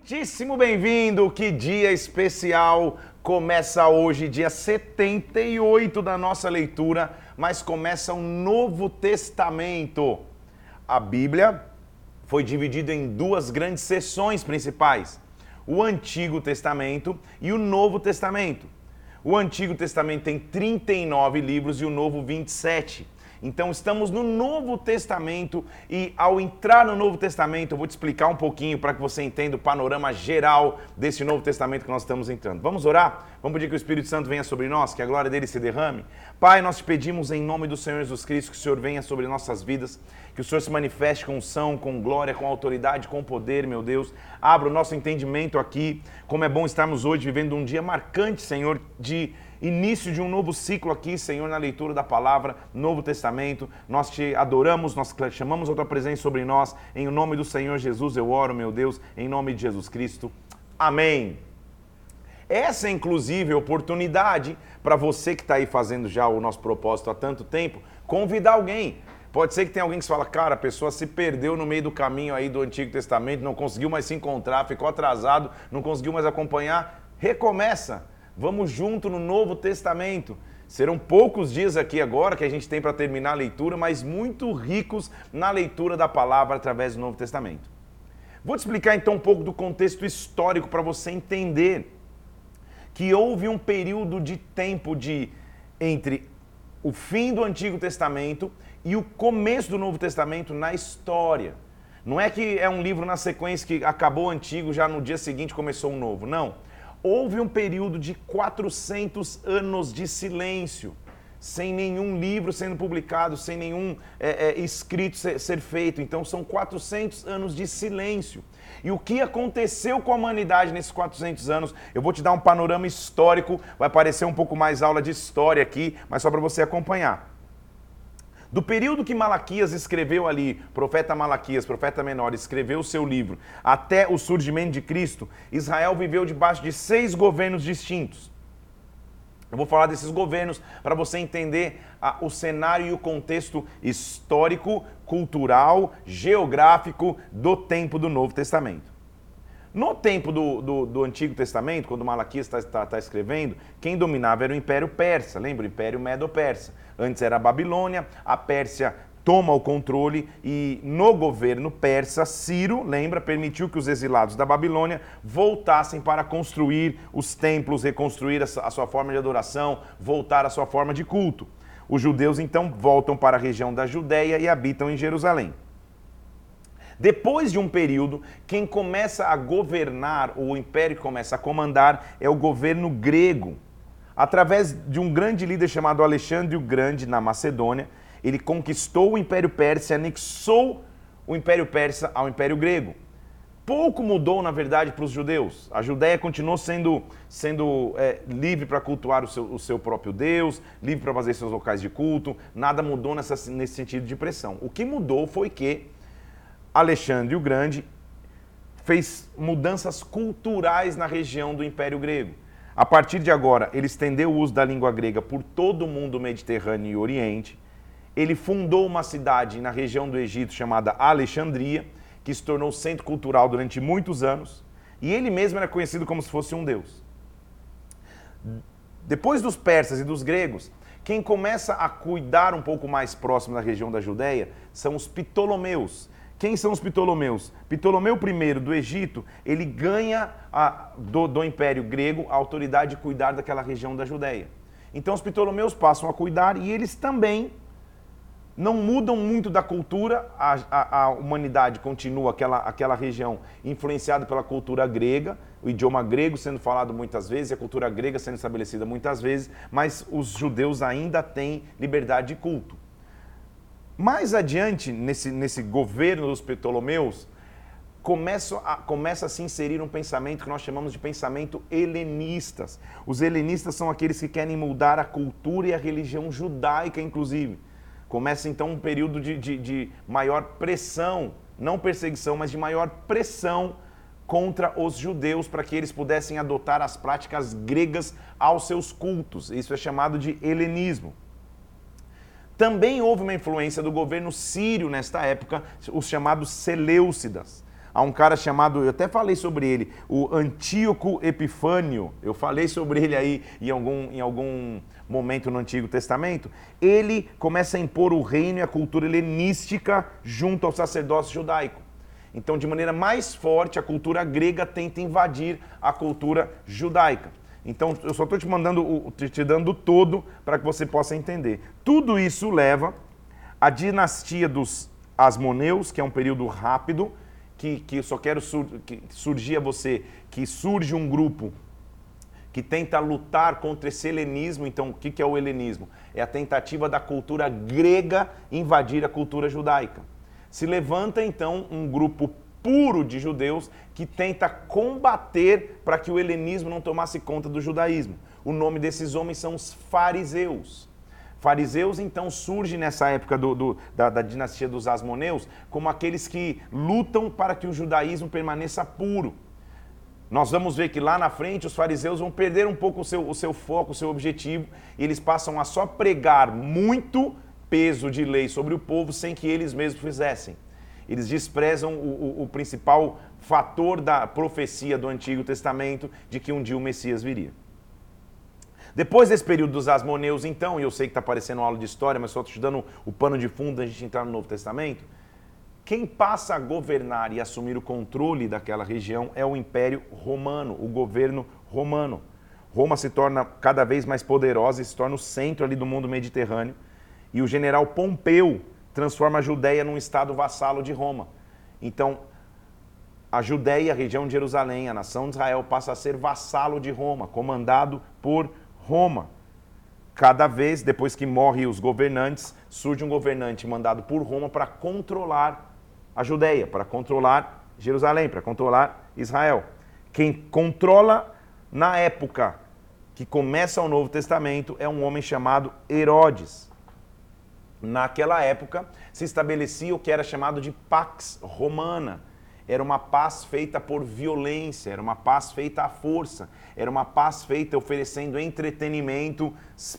Muitíssimo bem-vindo! Que dia especial! Começa hoje, dia 78 da nossa leitura, mas começa um Novo Testamento. A Bíblia foi dividida em duas grandes seções principais: o Antigo Testamento e o Novo Testamento. O Antigo Testamento tem 39 livros e o Novo 27. Então estamos no Novo Testamento e ao entrar no Novo Testamento, eu vou te explicar um pouquinho para que você entenda o panorama geral desse Novo Testamento que nós estamos entrando. Vamos orar? Vamos pedir que o Espírito Santo venha sobre nós, que a glória dele se derrame. Pai, nós te pedimos em nome do Senhor Jesus Cristo que o Senhor venha sobre nossas vidas, que o Senhor se manifeste com unção, com glória, com autoridade, com poder, meu Deus. Abra o nosso entendimento aqui. Como é bom estarmos hoje vivendo um dia marcante, Senhor, de início de um novo ciclo aqui, Senhor, na leitura da palavra, Novo Testamento. Nós te adoramos, nós chamamos a tua presença sobre nós. Em nome do Senhor Jesus eu oro, meu Deus, em nome de Jesus Cristo. Amém. Essa é inclusive a oportunidade para você que está aí fazendo já o nosso propósito há tanto tempo, convidar alguém. Pode ser que tenha alguém que fala, cara, a pessoa se perdeu no meio do caminho aí do Antigo Testamento, não conseguiu mais se encontrar, ficou atrasado, não conseguiu mais acompanhar. Recomeça. Vamos junto no Novo Testamento. Serão poucos dias aqui agora que a gente tem para terminar a leitura, mas muito ricos na leitura da palavra através do Novo Testamento. Vou te explicar então um pouco do contexto histórico para você entender que houve um período de tempo de entre o fim do Antigo Testamento e o começo do Novo Testamento na história. Não é que é um livro na sequência que acabou o antigo, já no dia seguinte começou um novo. Não houve um período de 400 anos de silêncio, sem nenhum livro sendo publicado, sem nenhum é, é, escrito ser, ser feito. Então são 400 anos de silêncio. E o que aconteceu com a humanidade nesses 400 anos? Eu vou te dar um panorama histórico, vai parecer um pouco mais aula de história aqui, mas só para você acompanhar. Do período que Malaquias escreveu ali, profeta Malaquias, profeta menor, escreveu o seu livro, até o surgimento de Cristo, Israel viveu debaixo de seis governos distintos. Eu vou falar desses governos para você entender a, o cenário e o contexto histórico, cultural, geográfico do tempo do Novo Testamento. No tempo do, do, do Antigo Testamento, quando Malaquias está tá, tá escrevendo, quem dominava era o Império Persa, lembra? O Império Medo-Persa. Antes era a Babilônia, a Pérsia toma o controle e no governo persa, Ciro, lembra, permitiu que os exilados da Babilônia voltassem para construir os templos, reconstruir a sua forma de adoração, voltar à sua forma de culto. Os judeus então voltam para a região da Judéia e habitam em Jerusalém. Depois de um período, quem começa a governar, ou o império começa a comandar, é o governo grego. Através de um grande líder chamado Alexandre o Grande na Macedônia, ele conquistou o Império Persa e anexou o Império Persa ao Império Grego. Pouco mudou, na verdade, para os judeus. A Judéia continuou sendo, sendo é, livre para cultuar o seu, o seu próprio Deus, livre para fazer seus locais de culto. Nada mudou nessa, nesse sentido de pressão. O que mudou foi que Alexandre o Grande fez mudanças culturais na região do Império Grego. A partir de agora, ele estendeu o uso da língua grega por todo o mundo mediterrâneo e oriente. Ele fundou uma cidade na região do Egito chamada Alexandria, que se tornou centro cultural durante muitos anos. E ele mesmo era conhecido como se fosse um deus. Depois dos persas e dos gregos, quem começa a cuidar um pouco mais próximo da região da Judéia são os Ptolomeus, quem são os Ptolomeus? Ptolomeu I do Egito, ele ganha a, do, do Império Grego a autoridade de cuidar daquela região da Judéia. Então os Ptolomeus passam a cuidar e eles também não mudam muito da cultura, a, a, a, humanidade continua aquela, aquela região influenciada pela cultura grega, o idioma grego sendo falado muitas vezes, a cultura grega sendo estabelecida muitas vezes, mas os judeus ainda têm liberdade de culto. Mais adiante, nesse, nesse governo dos Ptolomeus, começa a, começa a se inserir um pensamento que nós chamamos de pensamento helenistas. Os helenistas são aqueles que querem mudar a cultura e a religião judaica, inclusive. Começa então um período de, de, de maior pressão, não perseguição, mas de maior pressão contra os judeus para que eles pudessem adotar as práticas gregas aos seus cultos. Isso é chamado de helenismo. Também houve uma influência do governo sírio nesta época, os chamados Seleucidas. Há um cara chamado, eu até falei sobre ele, o Antíoco Epifânio. Eu falei sobre ele aí em algum, em algum momento no Antigo Testamento. Ele começa a impor o reino e a cultura helenística junto ao sacerdócio judaico. Então, de maneira mais forte, a cultura grega tenta invadir a cultura judaica. Então, eu só estou te mandando, te dando todo para que você possa entender. Tudo isso leva à dinastia dos Asmoneus, que é um período rápido, que, que só quero sur, que surgir a você, que surge um grupo que tenta lutar contra esse helenismo. Então, o que, que é o helenismo? É a tentativa da cultura grega invadir a cultura judaica. Se levanta então um grupo puro de judeus que tenta combater para que o helenismo não tomasse conta do judaísmo. O nome desses homens são os fariseus. Fariseus, então, surge nessa época do, do, da, da, dinastia dos Asmoneus como aqueles que lutam para que o judaísmo permaneça puro. Nós vamos ver que lá na frente os fariseus vão perder um pouco o seu, o seu foco, o seu objetivo, e eles passam a só pregar muito peso de lei sobre o povo sem que eles mesmos fizessem. Eles desprezam o, o, o principal fator da profecia do Antigo Testamento de que um dia o Messias viria. Depois desse período dos Asmoneus, então, e eu sei que está parecendo uma aula de história, mas só estou te dando o pano de fundo da gente entrar no Novo Testamento, quem passa a governar e assumir o controle daquela região é o Império Romano, o governo romano. Roma se torna cada vez mais poderosa e se torna o centro ali do mundo mediterrâneo e o general Pompeu transforma a Judéia num estado vassalo de Roma. Então, a Judéia, a região de Jerusalém, a nação de Israel passa a ser vassalo de Roma, comandado por Roma. Cada vez, depois que morrem os governantes, surge um governante mandado por Roma para controlar a Judéia, para controlar Jerusalém, para controlar Israel. Quem controla na época que começa o Novo Testamento é um homem chamado Herodes. Naquela época se estabelecia o que era chamado de Pax Romana. Era uma paz feita por violência, era uma paz feita à força, era uma paz feita oferecendo entretenimento,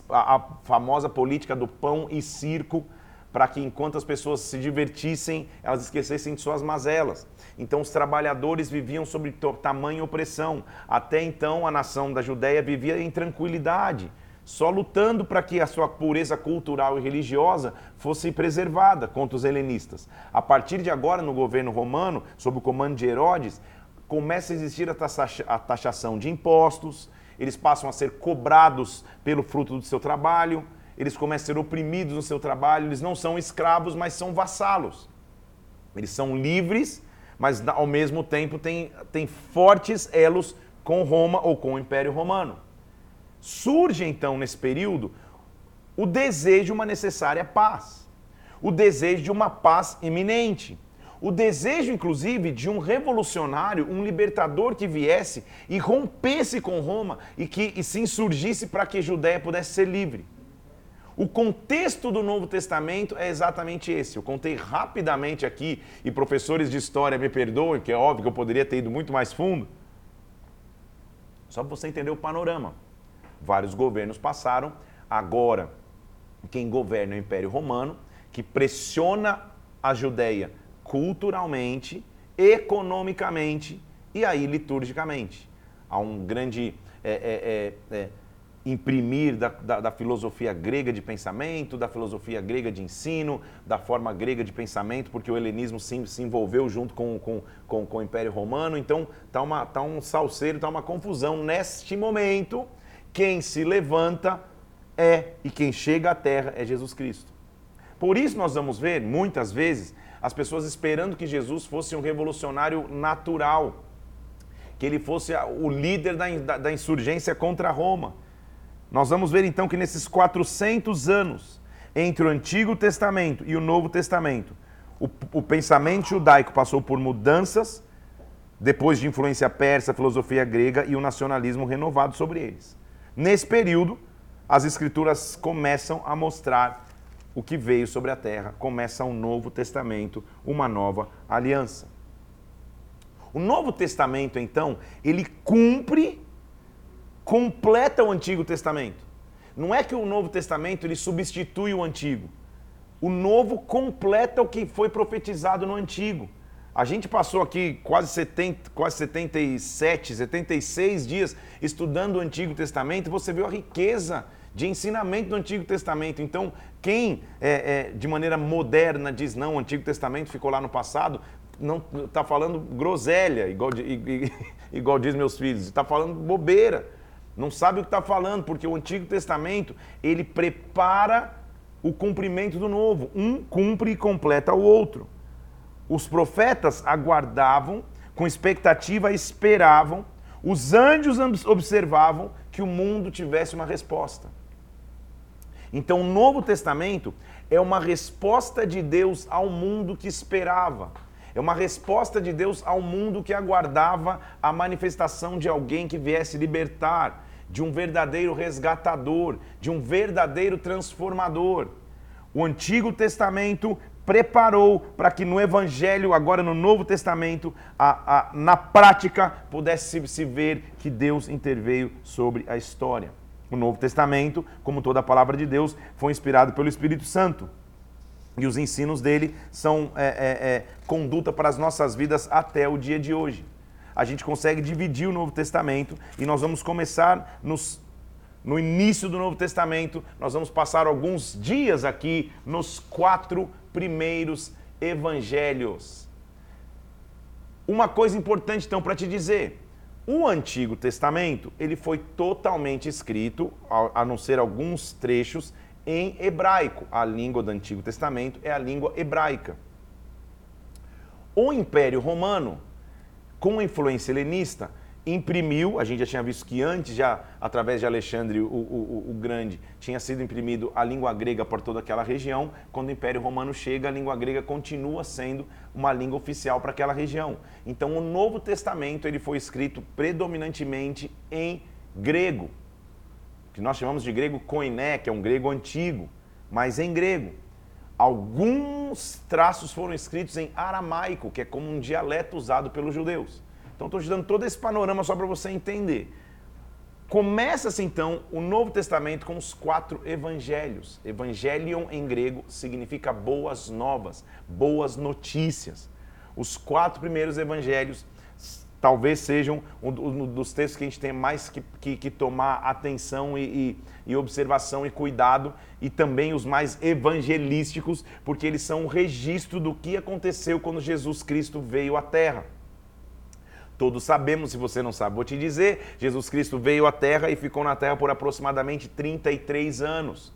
a, famosa política do pão e circo, para que enquanto as pessoas se divertissem, elas esquecessem de suas mazelas. Então os trabalhadores viviam sob tamanha opressão. Até então a nação da Judéia vivia em tranquilidade só lutando para que a sua pureza cultural e religiosa fosse preservada contra os helenistas. A partir de agora, no governo romano, sob o comando de Herodes, começa a existir a taxação de impostos, eles passam a ser cobrados pelo fruto do seu trabalho, eles começam a ser oprimidos no seu trabalho, eles não são escravos, mas são vassalos. Eles são livres, mas ao mesmo tempo têm, têm fortes elos com Roma ou com o Império Romano. Surge então nesse período o desejo de uma necessária paz, o desejo de uma paz iminente, o desejo inclusive de um revolucionário, um libertador que viesse e rompesse com Roma e que e se insurgisse para que a Judéia pudesse ser livre. O contexto do Novo Testamento é exatamente esse. Eu contei rapidamente aqui, e professores de história me perdoem, que é óbvio que eu poderia ter ido muito mais fundo. Só para você entender o panorama. Vários governos passaram. Agora, quem governa é o Império Romano, que pressiona a Judéia culturalmente, economicamente e aí liturgicamente. Há um grande é, é, é, é, imprimir da, da, da, filosofia grega de pensamento, da filosofia grega de ensino, da forma grega de pensamento, porque o helenismo se, se envolveu junto com, com, com, com o Império Romano. Então, está tá um salseiro, está uma confusão neste momento quem se levanta é e quem chega à terra é Jesus Cristo. Por isso nós vamos ver, muitas vezes, as pessoas esperando que Jesus fosse um revolucionário natural, que ele fosse o líder da, da, insurgência contra Roma. Nós vamos ver então que nesses 400 anos, entre o Antigo Testamento e o Novo Testamento, o, o pensamento judaico passou por mudanças, depois de influência persa, filosofia grega e o nacionalismo renovado sobre eles. Nesse período, as escrituras começam a mostrar o que veio sobre a terra, começa um novo testamento, uma nova aliança. O Novo Testamento, então, ele cumpre, completa o Antigo Testamento. Não é que o Novo Testamento ele substitui o Antigo. O Novo completa o que foi profetizado no Antigo. A gente passou aqui quase, 70, quase 77, 76 dias estudando o Antigo Testamento e você viu a riqueza de ensinamento do Antigo Testamento. Então, quem é, é, de maneira moderna diz não, o Antigo Testamento ficou lá no passado, não está falando groselha, igual, igual diz meus filhos, está falando bobeira. Não sabe o que está falando, porque o Antigo Testamento ele prepara o cumprimento do novo. Um cumpre e completa o outro. Os profetas aguardavam, com expectativa esperavam, os anjos observavam que o mundo tivesse uma resposta. Então, o Novo Testamento é uma resposta de Deus ao mundo que esperava. É uma resposta de Deus ao mundo que aguardava a manifestação de alguém que viesse libertar, de um verdadeiro resgatador, de um verdadeiro transformador. O Antigo Testamento preparou para que no Evangelho, agora no Novo Testamento, a, a, na prática, pudesse se ver que Deus interveio sobre a história. O Novo Testamento, como toda a palavra de Deus, foi inspirado pelo Espírito Santo. E os ensinos dele são é, é, é, conduta para as nossas vidas até o dia de hoje. A gente consegue dividir o Novo Testamento e nós vamos começar nos, no início do Novo Testamento. Nós vamos passar alguns dias aqui nos quatro primeiros evangelhos. Uma coisa importante então para te dizer: o Antigo Testamento ele foi totalmente escrito, a não ser alguns trechos, em hebraico. A língua do Antigo Testamento é a língua hebraica. O Império Romano, com a influência helenista, imprimiu, a gente já tinha visto que antes, já através de Alexandre o, o, o, Grande, tinha sido imprimido a língua grega por toda aquela região. Quando o Império Romano chega, a língua grega continua sendo uma língua oficial para aquela região. Então, o Novo Testamento ele foi escrito predominantemente em grego que nós chamamos de grego koiné, que é um grego antigo, mas em grego. Alguns traços foram escritos em aramaico, que é como um dialeto usado pelos judeus. Então estou te dando todo esse panorama só para você entender. Começa-se então o Novo Testamento com os quatro evangelhos. Evangelion em grego significa boas novas, boas notícias. Os quatro primeiros evangelhos talvez sejam um dos textos que a gente tem mais que, que, que tomar atenção e, e, e, observação e cuidado, e também os mais evangelísticos, porque eles são um registro do que aconteceu quando Jesus Cristo veio à Terra. Todos sabemos, se você não sabe, vou te dizer: Jesus Cristo veio à Terra e ficou na Terra por aproximadamente 33 anos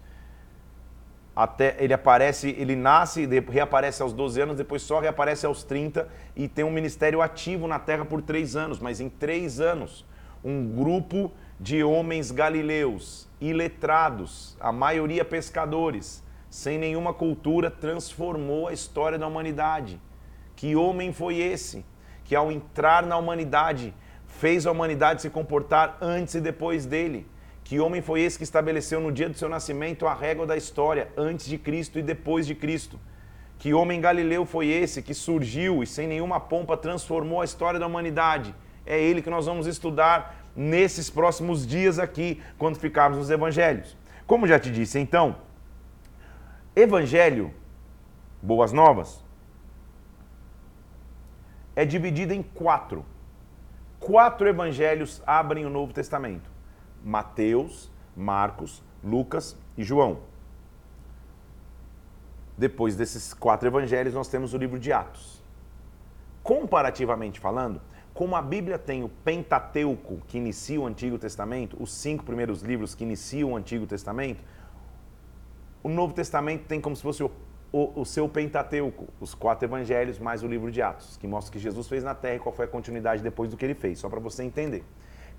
até ele aparece, ele nasce, reaparece aos 12 anos, depois só reaparece aos 30 e tem um ministério ativo na terra por três anos. Mas em três anos, um grupo de homens galileus, iletrados, a maioria pescadores, sem nenhuma cultura, transformou a história da humanidade. Que homem foi esse que, ao entrar na humanidade, fez a humanidade se comportar antes e depois dele? Que homem foi esse que estabeleceu no dia do seu nascimento a régua da história, antes de Cristo e depois de Cristo? Que homem galileu foi esse que surgiu e sem nenhuma pompa transformou a história da humanidade? É ele que nós vamos estudar nesses próximos dias aqui, quando ficarmos nos evangelhos. Como já te disse, então, evangelho, boas novas, é dividido em quatro. Quatro evangelhos abrem o Novo Testamento. Mateus, Marcos, Lucas e João. Depois desses quatro evangelhos, nós temos o livro de Atos. Comparativamente falando, como a Bíblia tem o Pentateuco, que inicia o Antigo Testamento, os cinco primeiros livros que iniciam o Antigo Testamento, o Novo Testamento tem como se fosse o, o, o, seu Pentateuco, os quatro evangelhos mais o livro de Atos, que mostra o que Jesus fez na terra e qual foi a continuidade depois do que ele fez, só para você entender.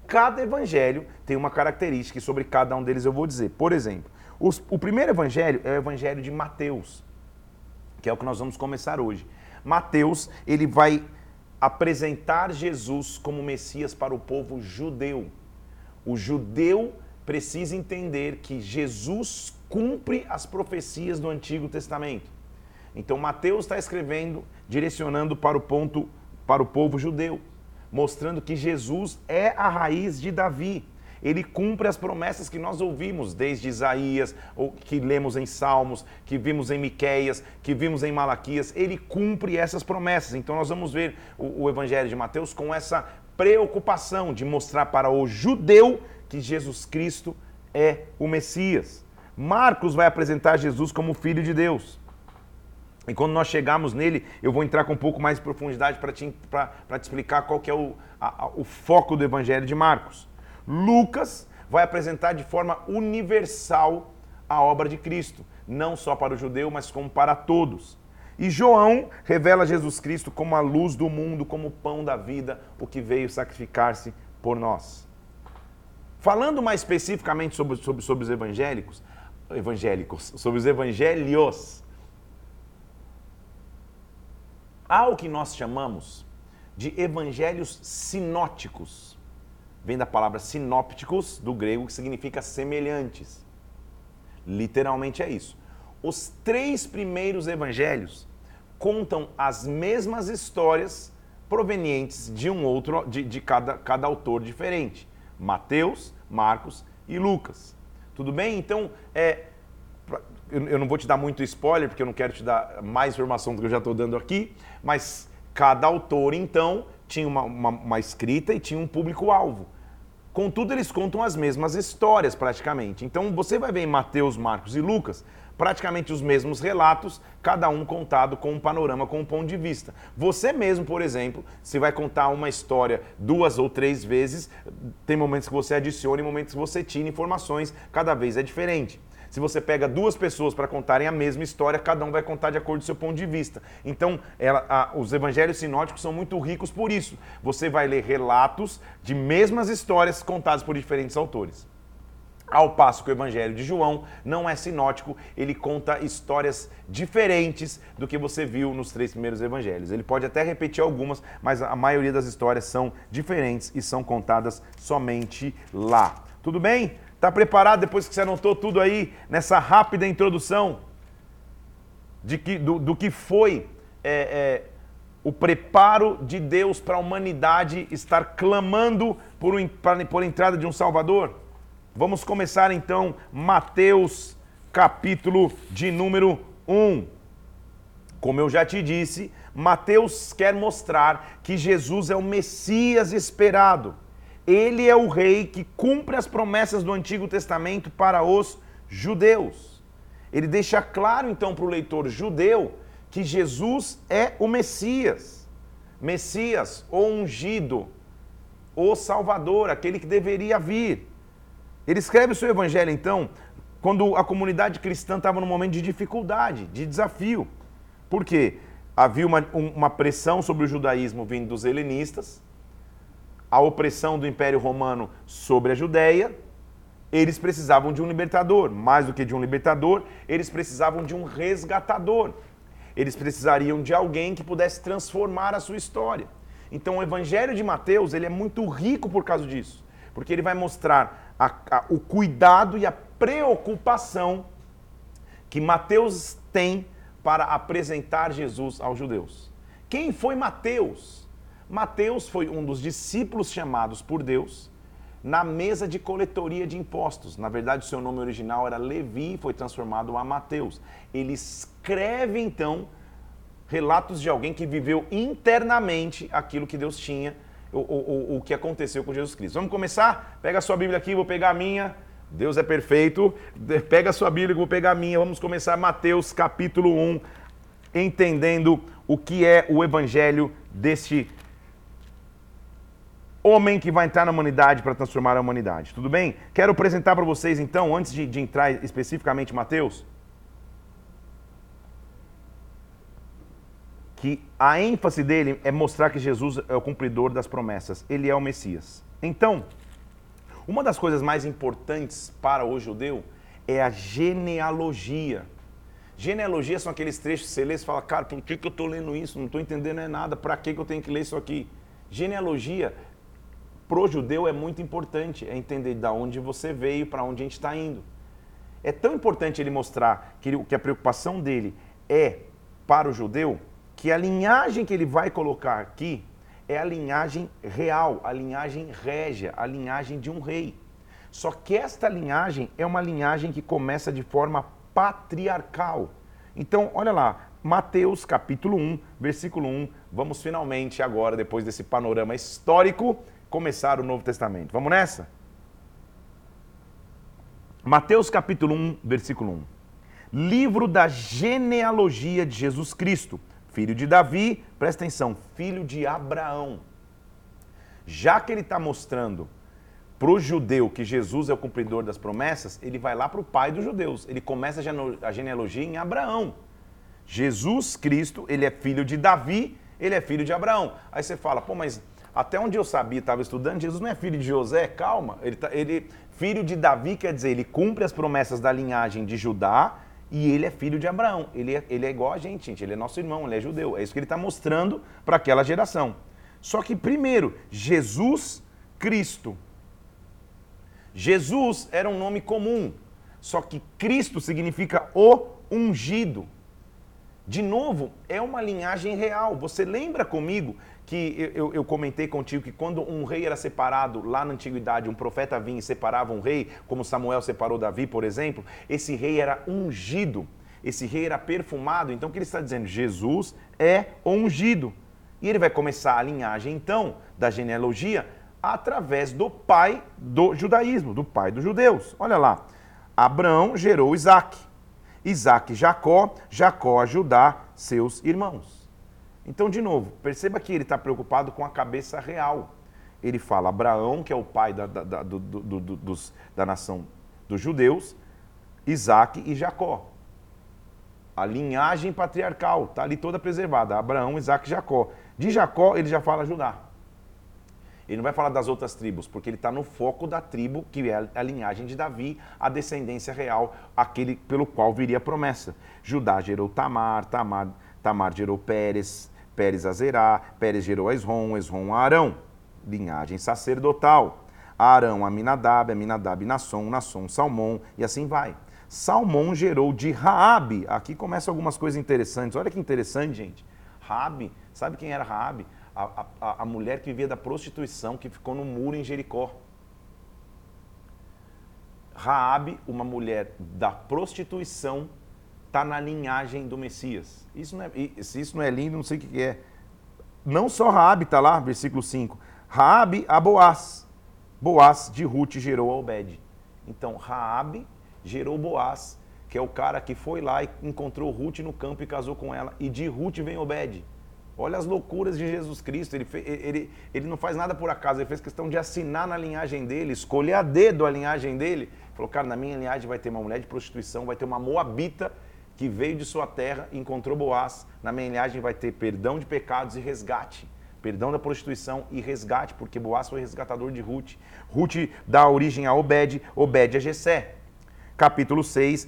Cada evangelho tem uma característica e sobre cada um deles eu vou dizer. Por exemplo, os, o primeiro evangelho é o evangelho de Mateus, que é o que nós vamos começar hoje. Mateus, ele vai apresentar Jesus como Messias para o povo judeu. O judeu precisa entender que Jesus cumpre as profecias do Antigo Testamento. Então Mateus está escrevendo, direcionando para o ponto para o povo judeu mostrando que Jesus é a raiz de Davi. ele cumpre as promessas que nós ouvimos desde Isaías, ou que lemos em Salmos, que vimos em Miqueias, que vimos em Malaquias. Ele cumpre essas promessas. Então nós vamos ver o, o Evangelho de Mateus com essa preocupação de mostrar para o judeu que Jesus Cristo é o Messias. Marcos vai apresentar Jesus como filho de Deus. E quando nós chegarmos nele, eu vou entrar com um pouco mais de profundidade para te, te explicar qual que é o, a, o foco do Evangelho de Marcos. Lucas vai apresentar de forma universal a obra de Cristo, não só para o judeu, mas como para todos. E João revela Jesus Cristo como a luz do mundo, como o pão da vida, o que veio sacrificar-se por nós. Falando mais especificamente sobre, sobre, sobre os evangélicos, evangélicos, sobre os evangelhos, há o que nós chamamos de evangelhos sinóticos. Vem da palavra sinópticos, do grego, que significa semelhantes. Literalmente é isso. Os três primeiros evangelhos contam as mesmas histórias provenientes de um outro, de, de cada, cada autor diferente. Mateus, Marcos e Lucas. Tudo bem? Então, é, eu não vou te dar muito spoiler, porque eu não quero te dar mais informação do que eu já estou dando aqui, mas cada autor, então, tinha uma, uma, uma escrita e tinha um público-alvo. Contudo, eles contam as mesmas histórias, praticamente. Então, você vai ver em Mateus, Marcos e Lucas praticamente os mesmos relatos, cada um contado com um panorama, com um ponto de vista. Você mesmo, por exemplo, se vai contar uma história duas ou três vezes, tem momentos que você adiciona e momentos que você tira informações, cada vez é diferente. Se você pega duas pessoas para contarem a mesma história, cada um vai contar de acordo com o seu ponto de vista. Então, ela, a, os evangelhos sinóticos são muito ricos por isso. Você vai ler relatos de mesmas histórias contadas por diferentes autores. Ao passo que o Evangelho de João não é sinótico, ele conta histórias diferentes do que você viu nos três primeiros evangelhos. Ele pode até repetir algumas, mas a maioria das histórias são diferentes e são contadas somente lá. Tudo bem? Está preparado depois que você anotou tudo aí nessa rápida introdução de que, do, do que foi é, é, o preparo de Deus para a humanidade estar clamando por, por entrada de um Salvador? Vamos começar então Mateus, capítulo de número 1. Como eu já te disse, Mateus quer mostrar que Jesus é o Messias esperado. Ele é o rei que cumpre as promessas do Antigo Testamento para os judeus. Ele deixa claro então para o leitor judeu que Jesus é o Messias. Messias, o ungido, o Salvador, aquele que deveria vir. Ele escreve o seu evangelho, então, quando a comunidade cristã estava num momento de dificuldade, de desafio. Por quê? Havia uma, uma pressão sobre o judaísmo vindo dos helenistas, a opressão do Império Romano sobre a Judéia, eles precisavam de um libertador. Mais do que de um libertador, eles precisavam de um resgatador. Eles precisariam de alguém que pudesse transformar a sua história. Então o Evangelho de Mateus ele é muito rico por causa disso, porque ele vai mostrar a, a, o cuidado e a preocupação que Mateus tem para apresentar Jesus aos judeus. Quem foi Mateus? Mateus foi um dos discípulos chamados por Deus na mesa de coletoria de impostos. Na verdade, seu nome original era Levi e foi transformado a Mateus. Ele escreve então relatos de alguém que viveu internamente aquilo que Deus tinha o, o, o que aconteceu com Jesus Cristo. Vamos começar? Pega a sua Bíblia aqui, vou pegar a minha. Deus é perfeito. Pega a sua Bíblia, vou pegar a minha. Vamos começar Mateus capítulo 1, entendendo o que é o evangelho deste homem que vai entrar na humanidade para transformar a humanidade. Tudo bem? Quero apresentar para vocês então, antes de, de entrar especificamente Mateus, que a ênfase dele é mostrar que Jesus é o cumpridor das promessas, ele é o Messias. Então, uma das coisas mais importantes para o judeu é a genealogia. Genealogia são aqueles trechos que você lê e fala, cara, por que, que eu estou lendo isso? Não estou entendendo é nada, para que, que eu tenho que ler isso aqui? Genealogia, pro judeu, é muito importante, é entender de onde você veio, para onde a gente está indo. É tão importante ele mostrar que, que a preocupação dele é para o judeu, que a linhagem que ele vai colocar aqui é a linhagem real, a linhagem régia, a linhagem de um rei. Só que esta linhagem é uma linhagem que começa de forma patriarcal. Então, olha lá, Mateus capítulo 1, versículo 1. Vamos finalmente agora, depois desse panorama histórico, começar o Novo Testamento. Vamos nessa? Mateus capítulo 1, versículo 1. Livro da genealogia de Jesus Cristo, filho de Davi, presta atenção, filho de Abraão. Já que ele está mostrando para o judeu que Jesus é o cumpridor das promessas, ele vai lá para o pai dos judeus. Ele começa a genealogia em Abraão. Jesus Cristo, ele é filho de Davi, ele é filho de Abraão. Aí você fala, pô, mas até onde eu sabia, estava estudando, Jesus não é filho de José, calma. Ele, tá, ele, filho de Davi quer dizer, ele cumpre as promessas da linhagem de Judá e ele é filho de Abraão. Ele é, ele é igual a gente, gente. Ele é nosso irmão, ele é judeu. É isso que ele está mostrando para aquela geração. Só que, primeiro, Jesus Cristo. Jesus era um nome comum, só que Cristo significa o ungido. De novo, é uma linhagem real. Você lembra comigo que eu, eu, comentei contigo que quando um rei era separado lá na antiguidade, um profeta vinha e separava um rei, como Samuel separou Davi, por exemplo, esse rei era ungido, esse rei era perfumado. Então o que ele está dizendo? Jesus é ungido. E ele vai começar a linhagem, então, da genealogia através do pai do judaísmo, do pai dos judeus. Olha lá. Abraão gerou Isaac. Isaac, Jacó, Jacó a Judá, seus irmãos. Então, de novo, perceba que ele está preocupado com a cabeça real. Ele fala Abraão, que é o pai da, da, da, do, do, do, dos, da nação dos judeus, Isaac e Jacó. A linhagem patriarcal está ali toda preservada. Abraão, Isaac e Jacó. De Jacó, ele já fala Judá. Ele não vai falar das outras tribos, porque ele está no foco da tribo, que é a linhagem de Davi, a descendência real, aquele pelo qual viria a promessa. Judá gerou Tamar, Tamar, Tamar gerou Pérez, Pérez a Zerá, Pérez gerou a Esrom, Esrom a Arão, linhagem sacerdotal. Arão a Minadab, Minadab Nasson, Nasson Salmão, e assim vai. Salmão gerou de Raabe. Aqui começam algumas coisas interessantes. Olha que interessante, gente. Raabe, sabe quem era Raabe? A, a, a mulher que vivia da prostituição, que ficou no muro em Jericó. Raabe, uma mulher da prostituição, está na linhagem do Messias. Isso não é, se isso não é lindo, não sei o que é. Não só Raabe está lá, versículo 5. Raabe a Boaz. Boaz de Ruth gerou a Obed. Então, Raabe gerou Boaz, que é o cara que foi lá e encontrou Ruth no campo e casou com ela. E de Ruth vem Obed. Olha as loucuras de Jesus Cristo. Ele, ele, ele não faz nada por acaso, ele fez questão de assinar na linhagem dele, escolher a dedo a linhagem dele. Falou, cara, na minha linhagem vai ter uma mulher de prostituição, vai ter uma moabita que veio de sua terra e encontrou Boaz. Na minha linhagem vai ter perdão de pecados e resgate. Perdão da prostituição e resgate, porque Boaz foi resgatador de Ruth. Ruth dá origem a Obed, Obed a Jessé. Capítulo 6,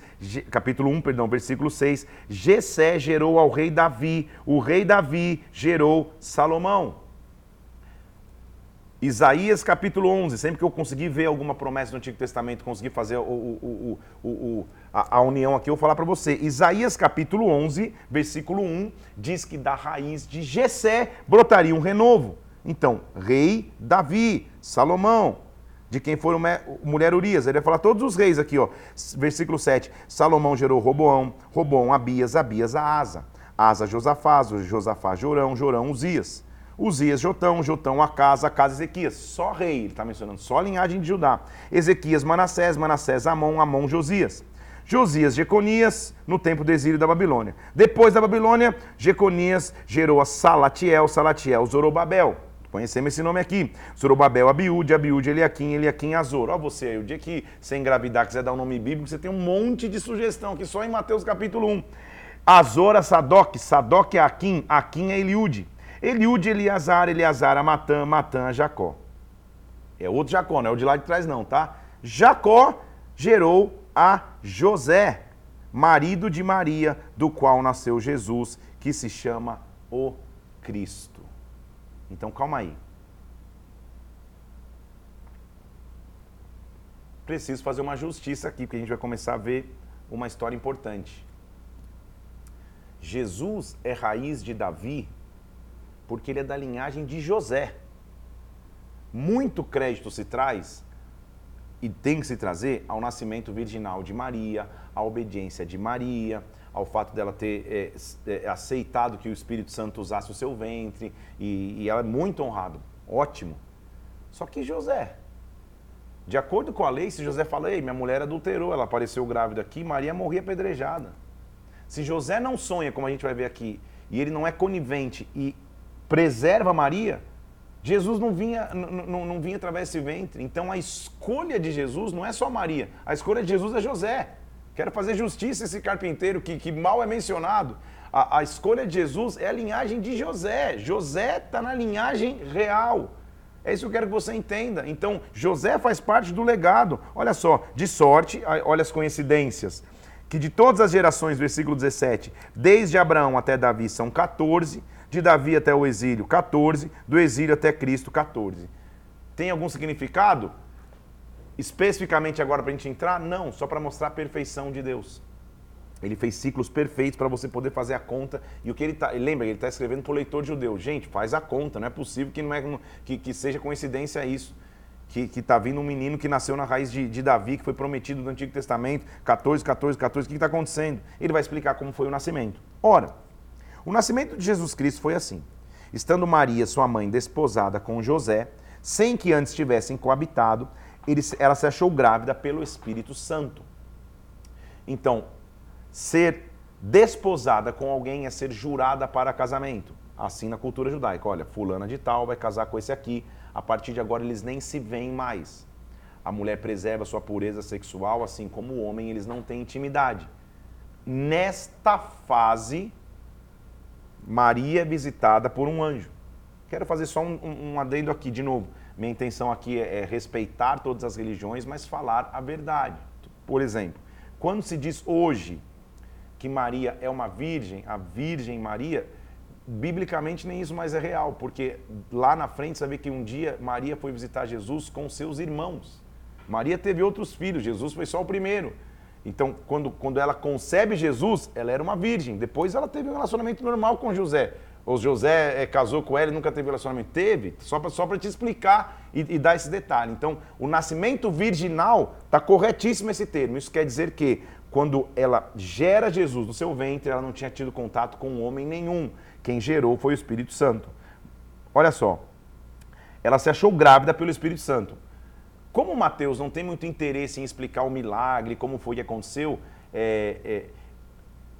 capítulo 1, perdão, versículo 6. Jessé gerou ao rei Davi, o rei Davi gerou Salomão. Isaías capítulo 11, sempre que eu conseguir ver alguma promessa do Antigo Testamento, conseguir fazer o, o, o, a, a, união aqui, eu vou falar para você. Isaías capítulo 11, versículo 1, diz que da raiz de Jessé brotaria um renovo. Então, rei Davi, Salomão, de quem foi mulher Urias. Ele vai falar todos os reis aqui, ó. Versículo 7. Salomão gerou Roboão, Roboão Abias, Abias a Asa. Asa Josafás, Josafá Jorão, Jorão Uzias. Uzias, Jotão, Jotão, Acasa, Acasa, Ezequias. Só rei, ele está mencionando, só linhagem de Judá. Ezequias, Manassés, Manassés, Amon, Amon, Josias. Josias, Jeconias, no tempo do exílio da Babilônia. Depois da Babilônia, Jeconias gerou a Salatiel, Salatiel, Zorobabel. Conhecemos esse nome aqui. Zorobabel, Abiúde, Abiúde, Eliakim, Eliakim, Azor. Ó você aí, o dia que você engravidar, quiser dar um nome bíblico, você tem um monte de sugestão aqui, só em Mateus capítulo 1. Azor a Sadoc, Sadoc é Aquim, Aquim é Eliúde. Eliúde, Eliazar, Eliazar a Matã, Matã Jacó. É outro Jacó, não é o de lá de trás não, tá? Jacó gerou a José, marido de Maria, do qual nasceu Jesus, que se chama o Cristo. Então calma aí. Preciso fazer uma justiça aqui, porque a gente vai começar a ver uma história importante. Jesus é raiz de Davi porque ele é da linhagem de José. Muito crédito se traz e tem que se trazer ao nascimento virginal de Maria, à obediência de Maria, ao fato dela ter é, é, aceitado que o Espírito Santo usasse o seu ventre, e, e ela é muito honrado, ótimo. Só que José, de acordo com a lei, se José fala, ei, minha mulher adulterou, ela apareceu grávida aqui, Maria morria apedrejada. Se José não sonha, como a gente vai ver aqui, e ele não é conivente e preserva Maria, Jesus não vinha, não, não vinha através desse ventre. Então a escolha de Jesus não é só Maria, a escolha de Jesus é José. Quero fazer justiça esse carpinteiro que, que mal é mencionado. A, a escolha de Jesus é a linhagem de José. José está na linhagem real. É isso que eu quero que você entenda. Então, José faz parte do legado. Olha só, de sorte, olha as coincidências. Que de todas as gerações, versículo 17, desde Abraão até Davi são 14, de Davi até o exílio, 14, do exílio até Cristo, 14. Tem algum significado? Especificamente agora para a gente entrar? Não, só para mostrar a perfeição de Deus. Ele fez ciclos perfeitos para você poder fazer a conta. E o que ele está. Lembra, ele está escrevendo para o leitor judeu. Gente, faz a conta, não é possível que, não é, que, que seja coincidência isso. Que está vindo um menino que nasceu na raiz de, de, Davi, que foi prometido no Antigo Testamento, 14, 14, 14. O que está acontecendo? Ele vai explicar como foi o nascimento. Ora, o nascimento de Jesus Cristo foi assim. Estando Maria, sua mãe, desposada com José, sem que antes tivessem coabitado, ela se achou grávida pelo Espírito Santo. Então, ser desposada com alguém é ser jurada para casamento. Assim na cultura judaica. Olha, fulana de tal vai casar com esse aqui. A partir de agora eles nem se veem mais. A mulher preserva sua pureza sexual, assim como o homem, eles não têm intimidade. Nesta fase, Maria é visitada por um anjo. Quero fazer só um, um, adendo aqui de novo. Minha intenção aqui é, é respeitar todas as religiões, mas falar a verdade. Por exemplo, quando se diz hoje que Maria é uma virgem, a Virgem Maria, biblicamente nem isso mais é real, porque lá na frente você vê que um dia Maria foi visitar Jesus com seus irmãos. Maria teve outros filhos, Jesus foi só o primeiro. Então, quando, quando ela concebe Jesus, ela era uma virgem. Depois ela teve um relacionamento normal com José. Ou José é, casou com ela e nunca teve relacionamento? Teve, só para só te explicar e, e, dar esse detalhe. Então, o nascimento virginal, está corretíssimo esse termo. Isso quer dizer que quando ela gera Jesus no seu ventre, ela não tinha tido contato com homem nenhum. Quem gerou foi o Espírito Santo. Olha só, ela se achou grávida pelo Espírito Santo. Como Mateus não tem muito interesse em explicar o milagre, como foi que aconteceu, é, é,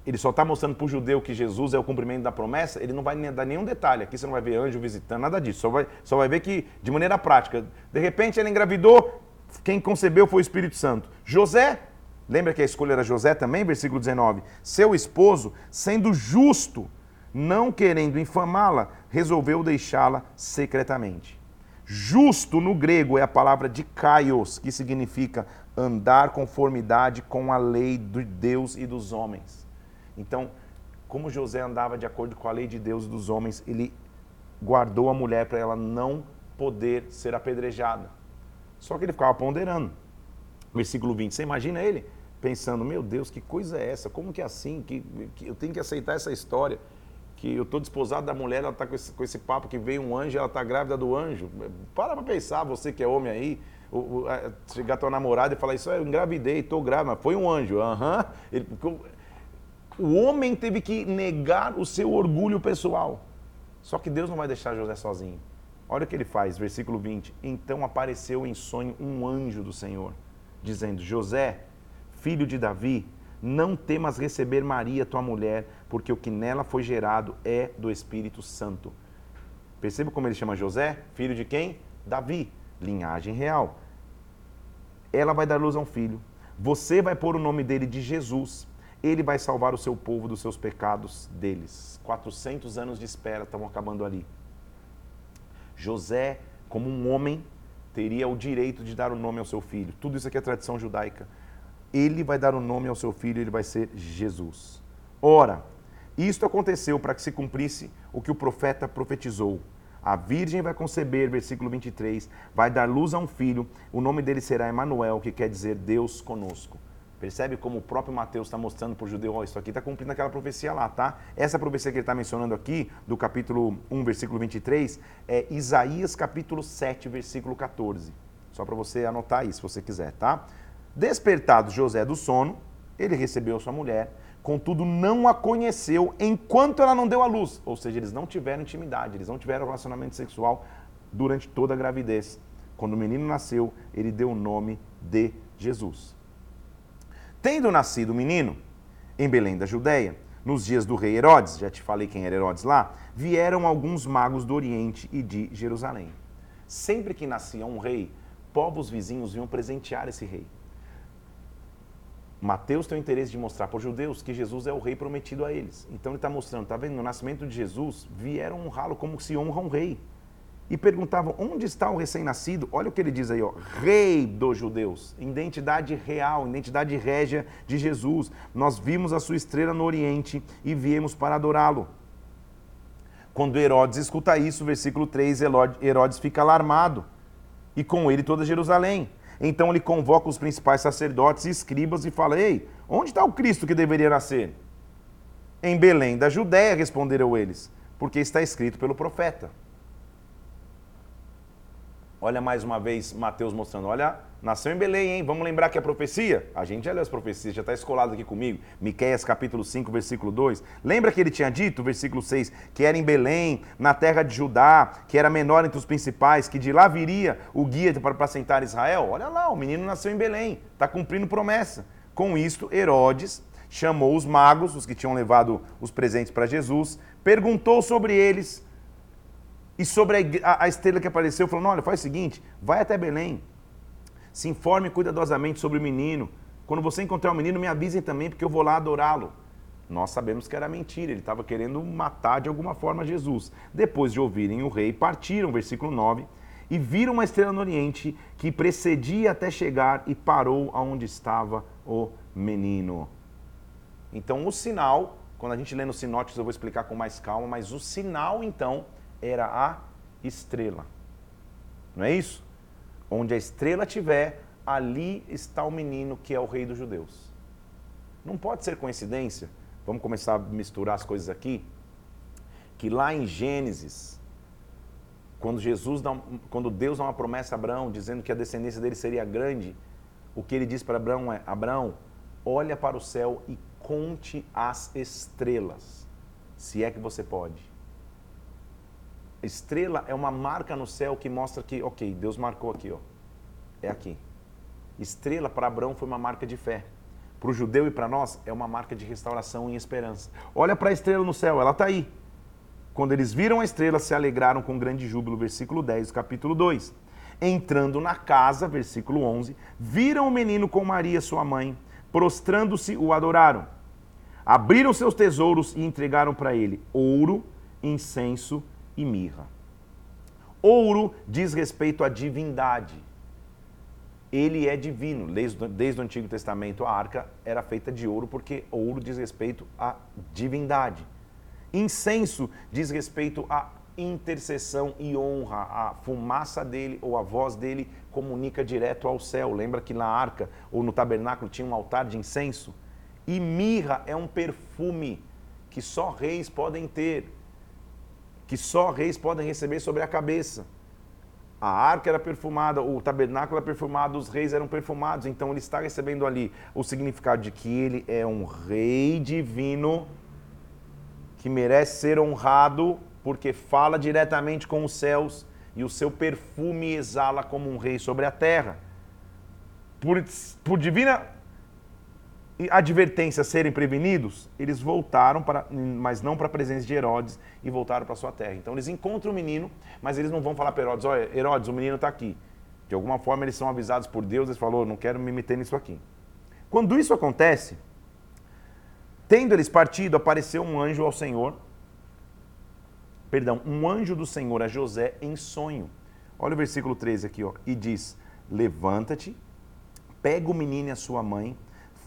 ele só está mostrando para o judeu que Jesus é o cumprimento da promessa, ele não vai dar nenhum detalhe. Aqui você não vai ver anjo visitando, nada disso. Só vai, só vai ver que, de maneira prática, de repente ela engravidou, quem concebeu foi o Espírito Santo. José, lembra que a escolha era José também? Versículo 19. Seu esposo, sendo justo, não querendo infamá-la, resolveu deixá-la secretamente. Justo no grego é a palavra de kaios, que significa andar conformidade com a lei de Deus e dos homens. Então, como José andava de acordo com a lei de Deus e dos homens, ele guardou a mulher para ela não poder ser apedrejada. Só que ele ficava ponderando. Versículo 20. Você imagina ele pensando: Meu Deus, que coisa é essa? Como que é assim? Que, que eu tenho que aceitar essa história? Que eu estou desposado da mulher, ela está com esse, com esse papo que veio um anjo, ela está grávida do anjo. Para para pensar, você que é homem aí, o, o, chegar tua namorada e falar: Isso eu engravidei, estou grávida, foi um anjo. Aham. Uhum. O homem teve que negar o seu orgulho pessoal. Só que Deus não vai deixar José sozinho. Olha o que ele faz, versículo 20. Então apareceu em sonho um anjo do Senhor, dizendo: José, filho de Davi, não temas receber Maria, tua mulher, porque o que nela foi gerado é do Espírito Santo. Perceba como ele chama José? Filho de quem? Davi, linhagem real. Ela vai dar luz a um filho. Você vai pôr o nome dele de Jesus ele vai salvar o seu povo dos seus pecados deles. 400 anos de espera estão acabando ali. José, como um homem, teria o direito de dar o nome ao seu filho. Tudo isso aqui é tradição judaica. Ele vai dar o nome ao seu filho, ele vai ser Jesus. Ora, isto aconteceu para que se cumprisse o que o profeta profetizou. A virgem vai conceber, versículo 23, vai dar luz a um filho, o nome dele será Emanuel, que quer dizer Deus conosco. Percebe como o próprio Mateus está mostrando para o judeu, oh, isso aqui está cumprindo aquela profecia lá, tá? Essa profecia que ele está mencionando aqui, do capítulo 1, versículo 23, é Isaías capítulo 7, versículo 14. Só para você anotar aí, se você quiser, tá? Despertado José do sono, ele recebeu sua mulher, contudo não a conheceu enquanto ela não deu à luz. Ou seja, eles não tiveram intimidade, eles não tiveram relacionamento sexual durante toda a gravidez. Quando o menino nasceu, ele deu o nome de Jesus. Tendo nascido o menino em Belém da Judéia, nos dias do rei Herodes, já te falei quem era Herodes lá, vieram alguns magos do Oriente e de Jerusalém. Sempre que nascia um rei, povos vizinhos vinham presentear esse rei. Mateus tem o interesse de mostrar para os judeus que Jesus é o rei prometido a eles. Então ele está mostrando, está vendo? No nascimento de Jesus, vieram honrá-lo como se honra um rei. E perguntavam, onde está o recém-nascido? Olha o que ele diz aí, ó, rei dos judeus. Identidade real, identidade régia de Jesus. Nós vimos a sua estrela no Oriente e viemos para adorá-lo. Quando Herodes escuta isso, versículo 3, Herodes fica alarmado. E com ele toda Jerusalém. Então ele convoca os principais sacerdotes e escribas e fala: Ei, onde está o Cristo que deveria nascer? Em Belém da Judéia, responderam eles, porque está escrito pelo profeta. Olha mais uma vez Mateus mostrando, olha, nasceu em Belém, hein? Vamos lembrar que é profecia? A gente já leu as profecias, já está escolado aqui comigo. Miqueias capítulo 5, versículo 2. Lembra que ele tinha dito, versículo 6, que era em Belém, na terra de Judá, que era menor entre os principais, que de lá viria o guia para apacentar Israel? Olha lá, o menino nasceu em Belém, está cumprindo promessa. Com isto, Herodes chamou os magos, os que tinham levado os presentes para Jesus, perguntou sobre eles e sobre a, a, estrela que apareceu, falou: olha, faz o seguinte, vai até Belém, se informe cuidadosamente sobre o menino. Quando você encontrar o menino, me avisem também, porque eu vou lá adorá-lo. Nós sabemos que era mentira, ele estava querendo matar de alguma forma Jesus. Depois de ouvirem o rei, partiram, versículo 9, e viram uma estrela no oriente que precedia até chegar e parou aonde estava o menino. Então, o sinal, quando a gente lê no sinóticos, eu vou explicar com mais calma, mas o sinal, então, era a estrela. Não é isso? Onde a estrela tiver, ali está o menino que é o rei dos judeus. Não pode ser coincidência, vamos começar a misturar as coisas aqui, que lá em Gênesis, quando Jesus dá, quando Deus dá uma promessa a Abraão, dizendo que a descendência dele seria grande, o que ele diz para Abraão é: Abraão, olha para o céu e conte as estrelas, se é que você pode. Estrela é uma marca no céu que mostra que, ok, Deus marcou aqui, ó. É aqui. Estrela para Abraão foi uma marca de fé. Para o judeu e para nós é uma marca de restauração e esperança. Olha para a estrela no céu, ela está aí. Quando eles viram a estrela, se alegraram com grande júbilo, versículo 10, capítulo 2. Entrando na casa, versículo 11, viram o menino com Maria, sua mãe, prostrando-se, o adoraram. Abriram seus tesouros e entregaram para ele ouro, incenso e mirra. Ouro diz respeito à divindade. Ele é divino. Desde, desde o Antigo Testamento, a arca era feita de ouro, porque ouro diz respeito à divindade. Incenso diz respeito à intercessão e honra. A fumaça dele ou a voz dele comunica direto ao céu. Lembra que na arca ou no tabernáculo tinha um altar de incenso? E mirra é um perfume que só reis podem ter que só reis podem receber sobre a cabeça. A arca era perfumada, o tabernáculo era perfumado, os reis eram perfumados. Então ele está recebendo ali o significado de que ele é um rei divino que merece ser honrado porque fala diretamente com os céus e o seu perfume exala como um rei sobre a terra. Por, por divina advertência serem prevenidos, eles voltaram, para, mas não para a presença de Herodes, e voltaram para sua terra. Então eles encontram o menino, mas eles não vão falar para Herodes, olha, Herodes, o menino está aqui. De alguma forma eles são avisados por Deus, eles falaram, não quero me meter nisso aqui. Quando isso acontece, tendo eles partido, apareceu um anjo ao Senhor, perdão, um anjo do Senhor a José em sonho. Olha o versículo 13 aqui, ó, e diz, levanta-te, pega o menino e a sua mãe,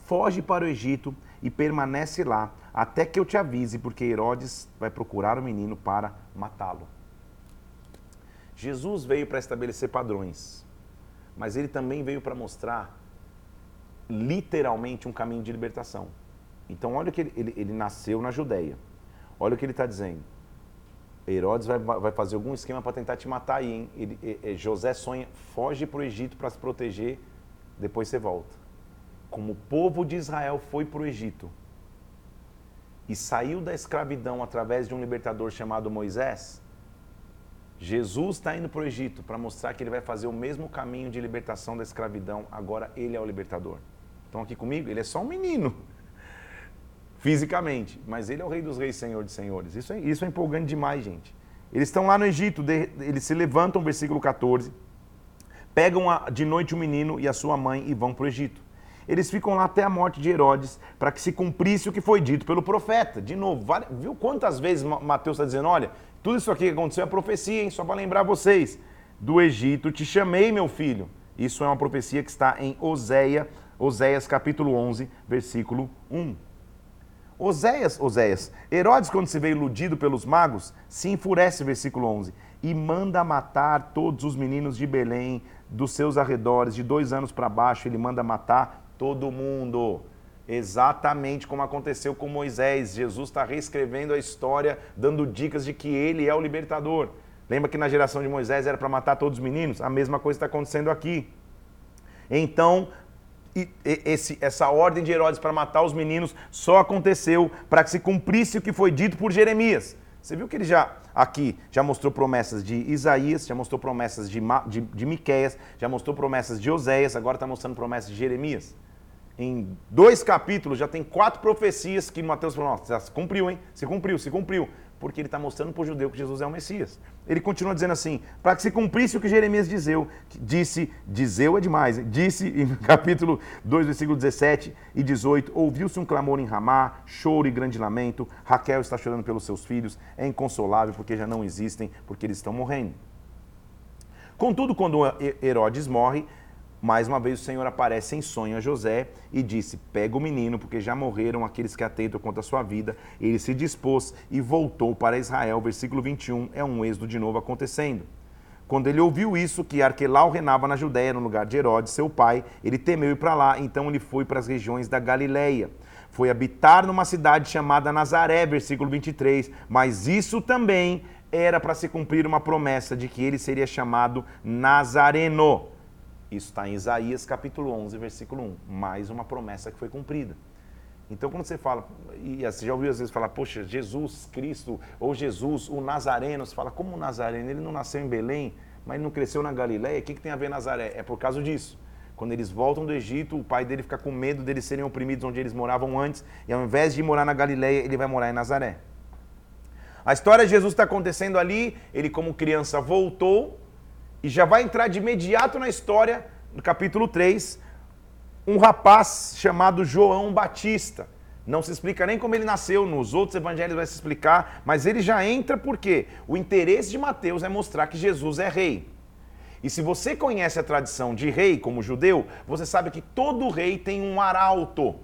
foge para o Egito e permanece lá até que eu te avise, porque Herodes vai procurar o menino para matá-lo. Jesus veio para estabelecer padrões, mas ele também veio para mostrar literalmente um caminho de libertação. Então, olha que ele, ele, ele nasceu na Judéia. Olha o que ele está dizendo. Herodes vai, vai fazer algum esquema para tentar te matar aí, hein? Ele, José sonha, foge para o Egito para se proteger, depois você volta. Como o povo de Israel foi para o Egito e saiu da escravidão através de um libertador chamado Moisés, Jesus está indo para o Egito para mostrar que ele vai fazer o mesmo caminho de libertação da escravidão. Agora ele é o libertador. Estão aqui comigo? Ele é só um menino, fisicamente, mas ele é o Rei dos Reis, Senhor de Senhores. Isso é, isso é empolgante demais, gente. Eles estão lá no Egito, de, eles se levantam, versículo 14, pegam a, de noite o menino e a sua mãe e vão para o Egito. Eles ficam lá até a morte de Herodes, para que se cumprisse o que foi dito pelo profeta. De novo, viu quantas vezes Mateus está dizendo: olha, tudo isso aqui que aconteceu é profecia, hein? Só para lembrar vocês. Do Egito te chamei, meu filho. Isso é uma profecia que está em Oséia, Oséias capítulo 11, versículo 1. Oséias, Oséias, Herodes, quando se vê iludido pelos magos, se enfurece, versículo 11, e manda matar todos os meninos de Belém, dos seus arredores, de dois anos para baixo, ele manda matar todo mundo. Exatamente como aconteceu com Moisés. Jesus está reescrevendo a história, dando dicas de que ele é o libertador. Lembra que na geração de Moisés era para matar todos os meninos? A mesma coisa está acontecendo aqui. Então, esse, essa ordem de Herodes para matar os meninos só aconteceu para que se cumprisse o que foi dito por Jeremias. Você viu que ele já aqui já mostrou promessas de Isaías, já mostrou promessas de, de, de Miquéias, já mostrou promessas de Oséias, agora está mostrando promessas de Jeremias em dois capítulos, já tem quatro profecias que Mateus falou, nossa, se cumpriu, hein? Se cumpriu, se cumpriu. Porque ele está mostrando para o judeu que Jesus é o Messias. Ele continua dizendo assim, para que se cumprisse o que Jeremias dizeu, disse, dizeu é demais, disse em capítulo 2, versículo 17 e 18, ouviu-se um clamor em Ramá, choro e grande lamento, Raquel está chorando pelos seus filhos, é inconsolável porque já não existem, porque eles estão morrendo. Contudo, quando Herodes morre, mais uma vez o Senhor aparece em sonho a José e disse: Pega o menino, porque já morreram aqueles que atentam contra a sua vida. Ele se dispôs e voltou para Israel. Versículo 21 é um êxodo de novo acontecendo. Quando ele ouviu isso, que Arquelau reinava na Judéia, no lugar de Herodes, seu pai, ele temeu ir para lá, então ele foi para as regiões da Galileia. Foi habitar numa cidade chamada Nazaré, versículo 23. Mas isso também era para se cumprir uma promessa de que ele seria chamado Nazareno. Isso está em Isaías capítulo 11, versículo 1. Mais uma promessa que foi cumprida. Então, quando você fala, e você já ouviu às vezes falar, poxa, Jesus Cristo, ou Jesus, o Nazareno, você fala, como o Nazareno? Ele não nasceu em Belém, mas ele não cresceu na Galiléia, o que, que tem a ver Nazaré? É por causa disso. Quando eles voltam do Egito, o pai dele fica com medo deles serem oprimidos onde eles moravam antes, e ao invés de morar na Galiléia, ele vai morar em Nazaré. A história de Jesus está acontecendo ali, ele como criança voltou, e já vai entrar de imediato na história, no capítulo 3, um rapaz chamado João Batista. Não se explica nem como ele nasceu, nos outros evangelhos vai se explicar, mas ele já entra porque o interesse de Mateus é mostrar que Jesus é rei. E se você conhece a tradição de rei como judeu, você sabe que todo rei tem um arauto,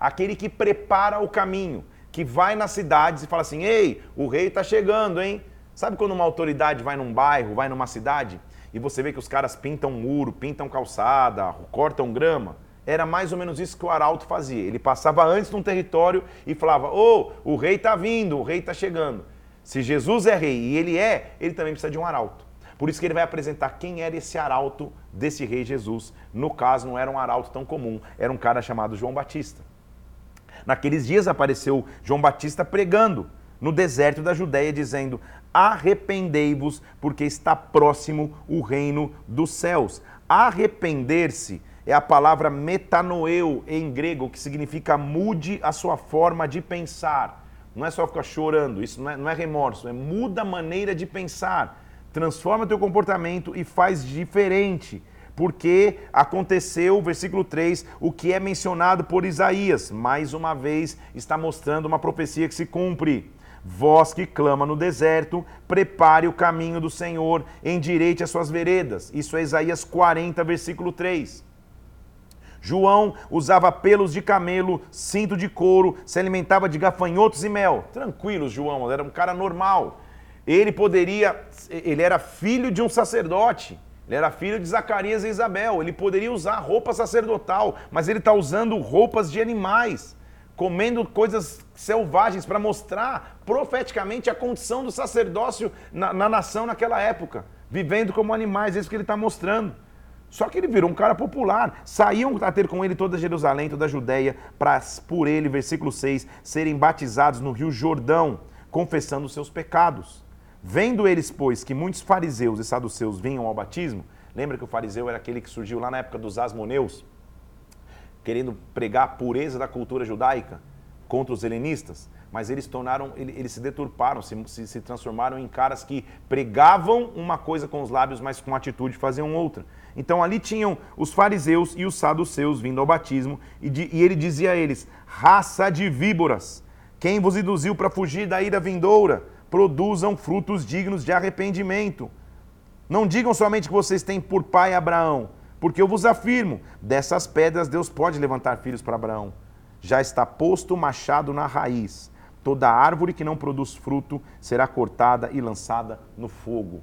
aquele que prepara o caminho, que vai nas cidades e fala assim: "Ei, o rei está chegando, hein?" Sabe quando uma autoridade vai num bairro, vai numa cidade e você vê que os caras pintam muro, pintam calçada, cortam grama. Era mais ou menos isso que o arauto fazia. Ele passava antes num território e falava: Ô, oh, o rei está vindo, o rei está chegando. Se Jesus é rei e ele é, ele também precisa de um arauto. Por isso que ele vai apresentar quem era esse arauto desse rei Jesus. No caso, não era um arauto tão comum, era um cara chamado João Batista. Naqueles dias apareceu João Batista pregando no deserto da Judéia, dizendo: Arrependei-vos, porque está próximo o reino dos céus. Arrepender-se é a palavra metanoeu em grego, que significa mude a sua forma de pensar. Não é só ficar chorando, isso não é, não é remorso, é muda a maneira de pensar. Transforma teu comportamento e faz diferente porque aconteceu, versículo 3, o que é mencionado por Isaías. Mais uma vez está mostrando uma profecia que se cumpre. Vós que clama no deserto, prepare o caminho do Senhor, endireite as suas veredas. Isso é Isaías 40, versículo 3. João usava pelos de camelo, cinto de couro, se alimentava de gafanhotos e mel. Tranquilo, João, era um cara normal. Ele poderia, ele era filho de um sacerdote. Ele era filho de Zacarias e Isabel. Ele poderia usar roupa sacerdotal, mas ele está usando roupas de animais comendo coisas selvagens para mostrar profeticamente a condição do sacerdócio na, na, nação naquela época, vivendo como animais, é isso que ele está mostrando. Só que ele virou um cara popular. Saíam a ter com ele toda Jerusalém, toda a Judéia, para por ele, versículo 6, serem batizados no rio Jordão, confessando os seus pecados. Vendo eles, pois, que muitos fariseus e saduceus vinham ao batismo, lembra que o fariseu era aquele que surgiu lá na época dos asmoneus, querendo pregar a pureza da cultura judaica contra os helenistas, mas eles tornaram, eles se deturparam, se, se, se, transformaram em caras que pregavam uma coisa com os lábios, mas com atitude faziam outra. Então ali tinham os fariseus e os saduceus vindo ao batismo, e, de, e ele dizia a eles: raça de víboras, quem vos induziu para fugir da ira vindoura? Produzam frutos dignos de arrependimento. Não digam somente que vocês têm por pai Abraão porque eu vos afirmo, dessas pedras Deus pode levantar filhos para Abraão. Já está posto o machado na raiz. Toda árvore que não produz fruto será cortada e lançada no fogo.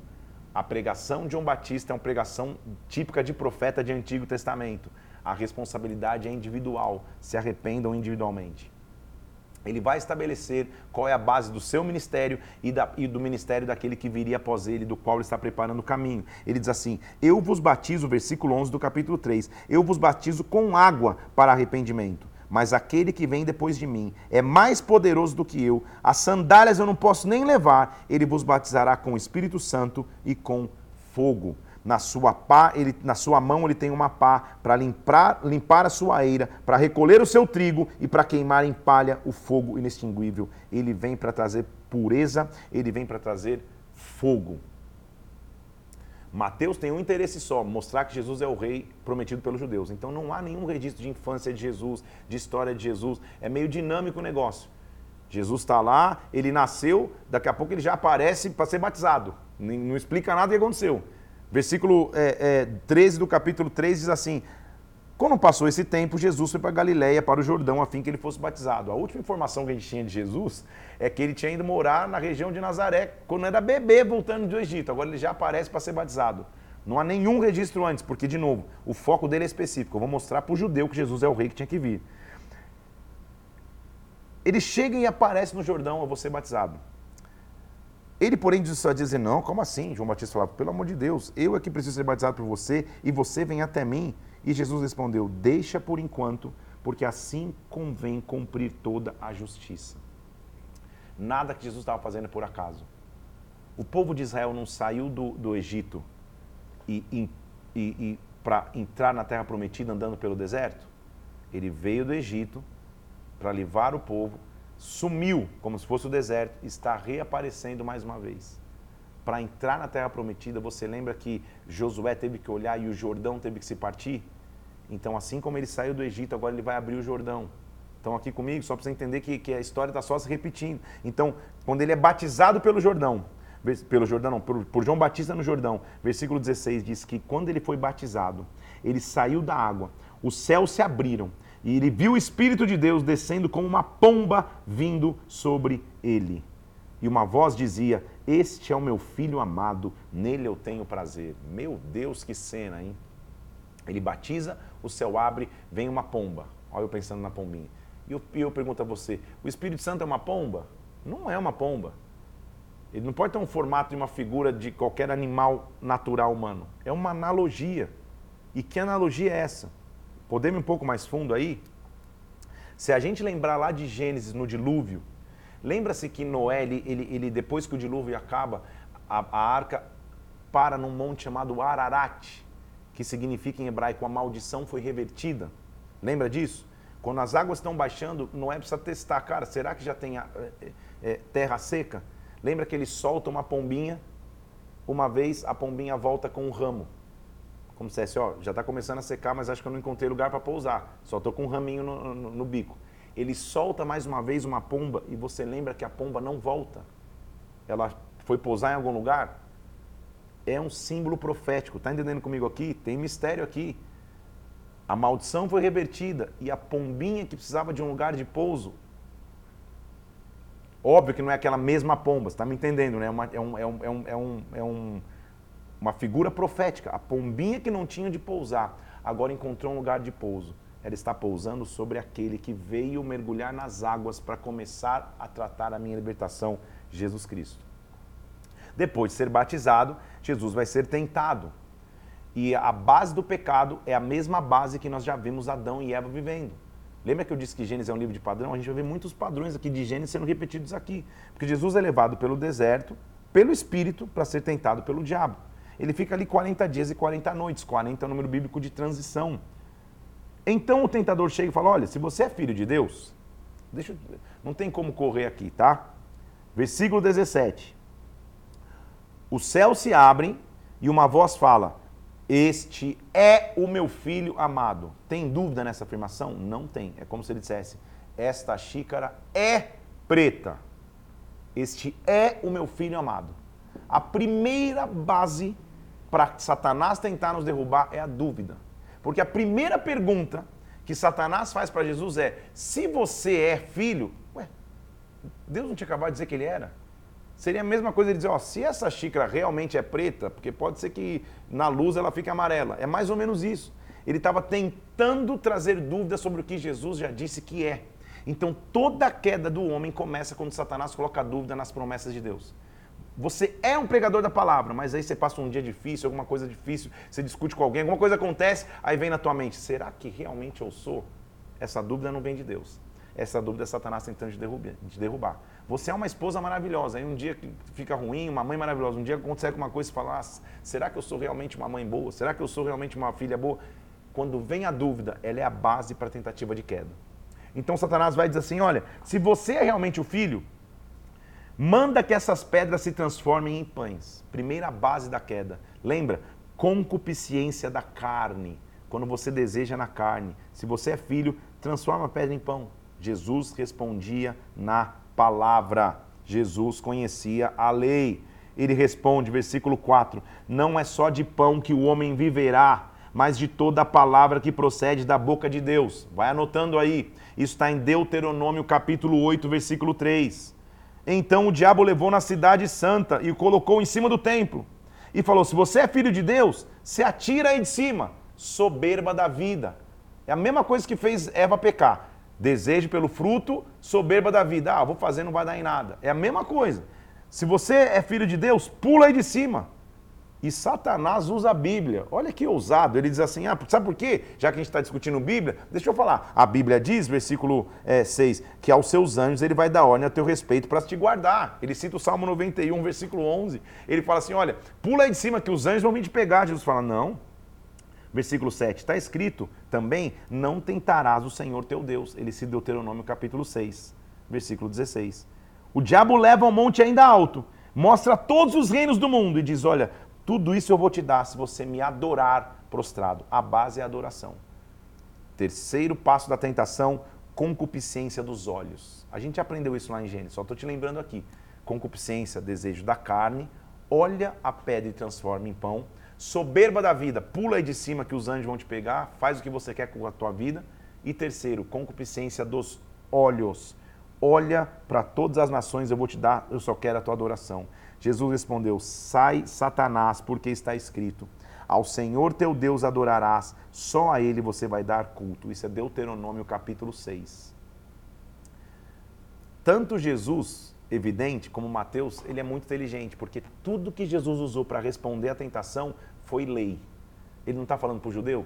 A pregação de João Batista é uma pregação típica de profeta de Antigo Testamento. A responsabilidade é individual. Se arrependam individualmente. Ele vai estabelecer qual é a base do seu ministério e, da, e, do ministério daquele que viria após ele, do qual ele está preparando o caminho. Ele diz assim: Eu vos batizo, versículo 11 do capítulo 3, eu vos batizo com água para arrependimento. Mas aquele que vem depois de mim é mais poderoso do que eu, as sandálias eu não posso nem levar, ele vos batizará com o Espírito Santo e com fogo na sua pá, ele, na sua mão ele tem uma pá para limpar, limpar a sua eira, para recolher o seu trigo e para queimar em palha o fogo inextinguível. Ele vem para trazer pureza, ele vem para trazer fogo. Mateus tem um interesse só, mostrar que Jesus é o rei prometido pelos judeus. Então não há nenhum registro de infância de Jesus, de história de Jesus. É meio dinâmico o negócio. Jesus está lá, ele nasceu, daqui a pouco ele já aparece para ser batizado. Não explica nada o que aconteceu. Versículo é, é, 13 do capítulo 3 diz assim: Quando passou esse tempo, Jesus foi para Galiléia, para o Jordão, a fim que ele fosse batizado. A última informação que a gente tinha de Jesus é que ele tinha ido morar na região de Nazaré, quando era bebê voltando do Egito. Agora ele já aparece para ser batizado. Não há nenhum registro antes, porque, de novo, o foco dele é específico. Eu vou mostrar para o judeu que Jesus é o rei que tinha que vir. Ele chega e aparece no Jordão, eu vou ser batizado. Ele, porém, disse a dizer, não, como assim? João Batista falava, pelo amor de Deus, eu é que preciso ser batizado por você e você vem até mim. E Jesus respondeu, deixa por enquanto, porque assim convém cumprir toda a justiça. Nada que Jesus estava fazendo por acaso. O povo de Israel não saiu do, do Egito e, e, e para entrar na terra prometida andando pelo deserto. Ele veio do Egito para levar o povo sumiu, como se fosse o deserto, está reaparecendo mais uma vez. Para entrar na terra prometida, você lembra que Josué teve que olhar e o Jordão teve que se partir? Então, assim como ele saiu do Egito, agora ele vai abrir o Jordão. Estão aqui comigo? Só para você entender que, que a história está só se repetindo. Então, quando ele é batizado pelo Jordão, pelo Jordão não, por, por João Batista no Jordão, versículo 16 diz que quando ele foi batizado, ele saiu da água, os céus se abriram e ele viu o Espírito de Deus descendo como uma pomba vindo sobre ele. E uma voz dizia: Este é o meu filho amado, nele eu tenho prazer. Meu Deus, que cena, hein? Ele batiza, o céu abre, vem uma pomba. Olha eu pensando na pombinha. E eu, eu pergunto a você: o Espírito Santo é uma pomba? Não é uma pomba. Ele não pode ter um formato de uma figura de qualquer animal natural humano. É uma analogia. E que analogia é essa? Podemos ir um pouco mais fundo aí? Se a gente lembrar lá de Gênesis, no dilúvio, lembra-se que Noé, ele, ele, depois que o dilúvio acaba, a, a arca para num monte chamado Ararat, que significa em hebraico a maldição foi revertida. Lembra disso? Quando as águas estão baixando, Noé precisa testar, cara, será que já tem é, é, terra seca? Lembra que ele solta uma pombinha, uma vez a pombinha volta com um ramo como se dissesse, ó, já está começando a secar, mas acho que eu não encontrei lugar para pousar. Só estou com um raminho no, no, no, bico. Ele solta mais uma vez uma pomba e você lembra que a pomba não volta. Ela foi pousar em algum lugar. É um símbolo profético. Está entendendo comigo aqui? Tem mistério aqui. A maldição foi revertida e a pombinha que precisava de um lugar de pouso. Óbvio que não é aquela mesma pomba, você está me entendendo, né? É, é, um, é, um, é, um, é, um, é uma figura profética. A pombinha que não tinha de pousar, agora encontrou um lugar de pouso. ela está pousando sobre aquele que veio mergulhar nas águas para começar a tratar a minha libertação, Jesus Cristo. Depois de ser batizado, Jesus vai ser tentado. E a base do pecado é a mesma base que nós já vimos Adão e Eva vivendo. Lembra que eu disse que Gênesis é um livro de padrão? A gente vai ver muitos padrões aqui de Gênesis sendo repetidos aqui. Porque Jesus é levado pelo deserto, pelo Espírito, para ser tentado pelo diabo. Ele fica ali 40 dias e 40 noites. 40 é o número bíblico de transição. Então o tentador chega e fala: Olha, se você é filho de Deus, deixa, não tem como correr aqui, tá? Versículo 17: Os céus se abrem e uma voz fala: Este é o meu filho amado. Tem dúvida nessa afirmação? Não tem. É como se ele dissesse: Esta xícara é preta. Este é o meu filho amado. A primeira base para Satanás tentar nos derrubar é a dúvida. Porque a primeira pergunta que Satanás faz para Jesus é: se você é filho, ué, Deus não tinha acabado de dizer que ele era? Seria a mesma coisa ele dizer, ó, se essa xícara realmente é preta, porque pode ser que na luz ela fique amarela. É mais ou menos isso. Ele estava tentando trazer dúvidas sobre o que Jesus já disse que é. Então toda a queda do homem começa quando Satanás coloca dúvida nas promessas de Deus. Você é um pregador da palavra, mas aí você passa um dia difícil, alguma coisa difícil, você discute com alguém, alguma coisa acontece, aí vem na tua mente: será que realmente eu sou? Essa dúvida não vem de Deus. Essa dúvida é Satanás tentando te derrubar. Você é uma esposa maravilhosa, aí um dia fica ruim, uma mãe maravilhosa, um dia acontece alguma coisa e fala: ah, será que eu sou realmente uma mãe boa? Será que eu sou realmente uma filha boa? Quando vem a dúvida, ela é a base para a tentativa de queda. Então Satanás vai dizer assim: olha, se você é realmente o filho, Manda que essas pedras se transformem em pães. Primeira base da queda. Lembra? Concupiscência da carne. Quando você deseja na carne. Se você é filho, transforma a pedra em pão. Jesus respondia na palavra. Jesus conhecia a lei. Ele responde, versículo 4: Não é só de pão que o homem viverá, mas de toda a palavra que procede da boca de Deus. Vai anotando aí. Isso está em Deuteronômio capítulo 8, versículo 3. Então o diabo levou na cidade santa e o colocou em cima do templo. E falou: Se você é filho de Deus, se atira aí de cima. Soberba da vida. É a mesma coisa que fez Eva pecar. Desejo pelo fruto, soberba da vida. Ah, vou fazer, não vai dar em nada. É a mesma coisa. Se você é filho de Deus, pula aí de cima. E Satanás usa a Bíblia. Olha que ousado. Ele diz assim: ah, sabe por quê? Já que a gente está discutindo Bíblia, deixa eu falar. A Bíblia diz, versículo é, 6, que aos seus anjos ele vai dar ordem a teu respeito para te guardar. Ele cita o Salmo 91, versículo 11. Ele fala assim: olha, pula aí de cima que os anjos vão vir te pegar. Jesus fala: não. Versículo 7, está escrito também: não tentarás o Senhor teu Deus. Ele cita Deuteronômio capítulo 6, versículo 16. O diabo leva ao monte ainda alto, mostra todos os reinos do mundo e diz: olha tudo isso eu vou te dar se você me adorar prostrado. A base é a adoração. Terceiro passo da tentação, concupiscência dos olhos. A gente aprendeu isso lá em Gênesis, só estou te lembrando aqui. Concupiscência, desejo da carne, olha a pedra e transforma em pão. Soberba da vida, pula aí de cima que os anjos vão te pegar, faz o que você quer com a tua vida. E terceiro, concupiscência dos olhos. Olha para todas as nações, eu vou te dar, eu só quero a tua adoração. Jesus respondeu: Sai, Satanás, porque está escrito: Ao Senhor teu Deus adorarás, só a ele você vai dar culto. Isso é Deuteronômio capítulo 6. Tanto Jesus, evidente, como Mateus, ele é muito inteligente, porque tudo que Jesus usou para responder à tentação foi lei. Ele não está falando para o judeu?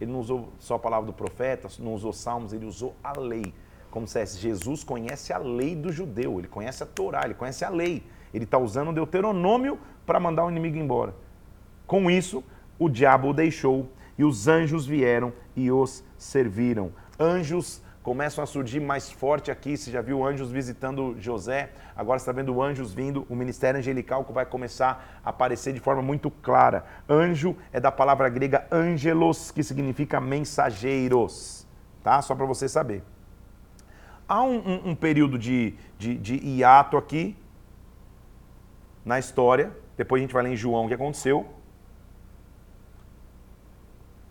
Ele não usou só a palavra do profeta, não usou salmos, ele usou a lei. Como se Jesus conhece a lei do judeu, ele conhece a Torá, ele conhece a lei. Ele está usando o Deuteronômio para mandar o inimigo embora. Com isso, o diabo o deixou e os anjos vieram e os serviram. Anjos começam a surgir mais forte aqui. Você já viu anjos visitando José, agora está vendo anjos vindo. O ministério angelical vai começar a aparecer de forma muito clara. Anjo é da palavra grega angelos, que significa mensageiros, tá? Só para você saber. Há um, um, um período de, de, de hiato aqui, na história. Depois a gente vai ler em João o que aconteceu.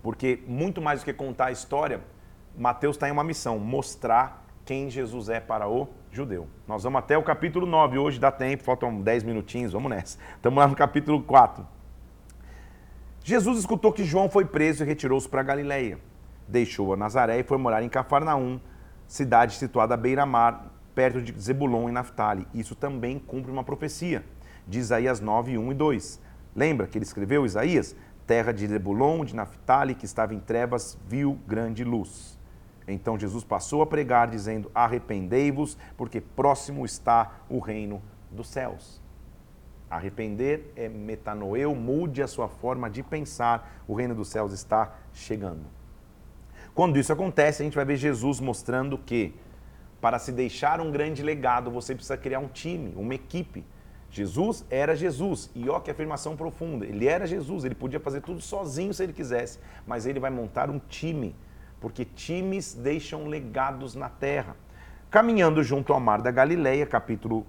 Porque muito mais do que contar a história, Mateus está em uma missão, mostrar quem Jesus é para o judeu. Nós vamos até o capítulo 9, hoje dá tempo, faltam 10 minutinhos, vamos nessa. Estamos lá no capítulo 4. Jesus escutou que João foi preso e retirou-se para Galiléia. Deixou a Nazaré e foi morar em Cafarnaum, cidade situada à beira-mar, perto de Zebulon e Naftali. Isso também cumpre uma profecia de Isaías 9, 1 e 2. Lembra que ele escreveu Isaías? Terra de Zebulon, de Naftali, que estava em trevas, viu grande luz. Então Jesus passou a pregar, dizendo: Arrependei-vos, porque próximo está o reino dos céus. Arrepender é metanoeu, mude a sua forma de pensar, o reino dos céus está chegando. Quando isso acontece, a gente vai ver Jesus mostrando que para se deixar um grande legado, você precisa criar um time, uma equipe. Jesus era Jesus. E ó, que afirmação profunda. Ele era Jesus, ele podia fazer tudo sozinho se ele quisesse, mas ele vai montar um time, porque times deixam legados na terra. Caminhando junto ao mar da Galileia, capítulo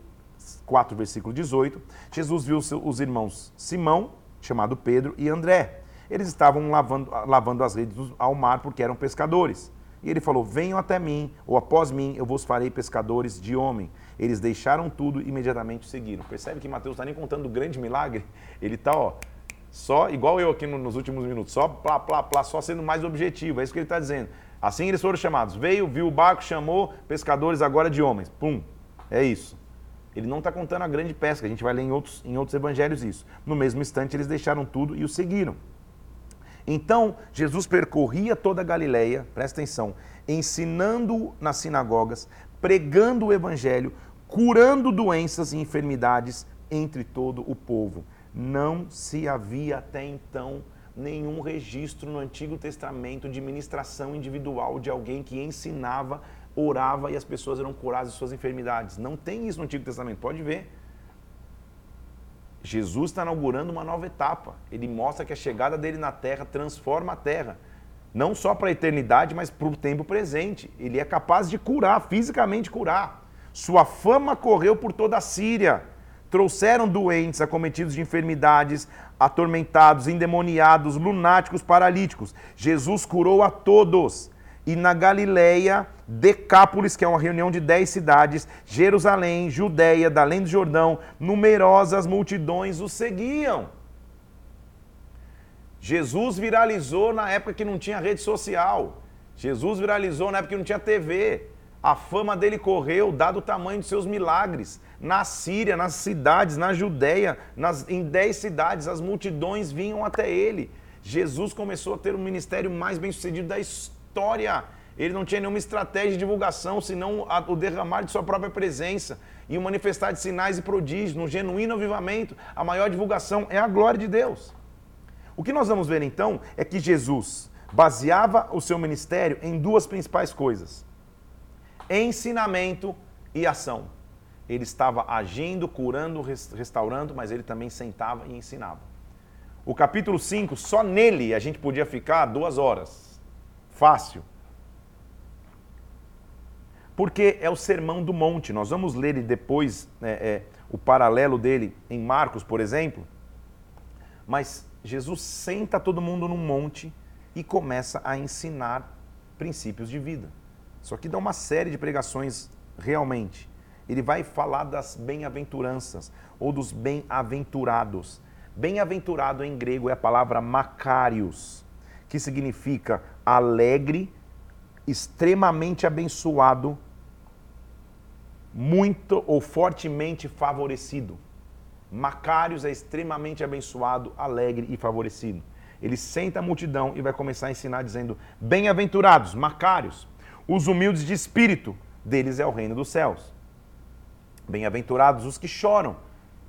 4, versículo 18, Jesus viu os irmãos Simão, chamado Pedro, e André. Eles estavam lavando, lavando as redes ao mar porque eram pescadores. E ele falou: Venham até mim, ou após mim, eu vos farei pescadores de homem. Eles deixaram tudo e imediatamente seguiram. Percebe que Mateus está nem contando o grande milagre? Ele está, ó, só, igual eu aqui nos últimos minutos, só plá, plá, plá, só sendo mais objetivo. É isso que ele está dizendo. Assim eles foram chamados. Veio, viu o barco, chamou pescadores agora de homens. Pum. É isso. Ele não está contando a grande pesca. A gente vai ler em outros, em outros evangelhos isso. No mesmo instante, eles deixaram tudo e o seguiram. Então, Jesus percorria toda a Galileia, presta atenção, ensinando nas sinagogas, pregando o evangelho, curando doenças e enfermidades entre todo o povo. Não se havia até então nenhum registro no Antigo Testamento de ministração individual de alguém que ensinava, orava e as pessoas eram curadas de suas enfermidades. Não tem isso no Antigo Testamento, pode ver. Jesus está inaugurando uma nova etapa. Ele mostra que a chegada dele na terra transforma a terra. Não só para a eternidade, mas para o tempo presente. Ele é capaz de curar, fisicamente curar. Sua fama correu por toda a Síria. Trouxeram doentes, acometidos de enfermidades, atormentados, endemoniados, lunáticos, paralíticos. Jesus curou a todos e na Galileia, Decápolis, que é uma reunião de dez cidades, Jerusalém, Judéia, da além do Jordão, numerosas multidões o seguiam. Jesus viralizou na época que não tinha rede social. Jesus viralizou na época que não tinha TV. A fama dele correu, dado o tamanho de seus milagres. Na Síria, nas cidades, na Judéia, nas, em dez cidades, as multidões vinham até ele. Jesus começou a ter o ministério mais bem sucedido da história. Ele não tinha nenhuma estratégia de divulgação, senão o derramar de sua própria presença e o manifestar de sinais e prodígios, no genuíno avivamento. A maior divulgação é a glória de Deus. O que nós vamos ver então é que Jesus baseava o seu ministério em duas principais coisas: ensinamento e ação. Ele estava agindo, curando, restaurando, mas ele também sentava e ensinava. O capítulo 5, só nele a gente podia ficar duas horas fácil. Porque é o sermão do monte. Nós vamos ler depois é, é, o paralelo dele em Marcos, por exemplo. Mas Jesus senta todo mundo num monte e começa a ensinar princípios de vida. Só que dá uma série de pregações realmente. Ele vai falar das bem-aventuranças ou dos bem-aventurados. Bem-aventurado em grego é a palavra macários, que significa alegre, extremamente abençoado, muito ou fortemente favorecido. Macários é extremamente abençoado, alegre e favorecido. Ele senta a multidão e vai começar a ensinar dizendo: Bem-aventurados, Macários, os humildes de espírito, deles é o reino dos céus. Bem-aventurados os que choram,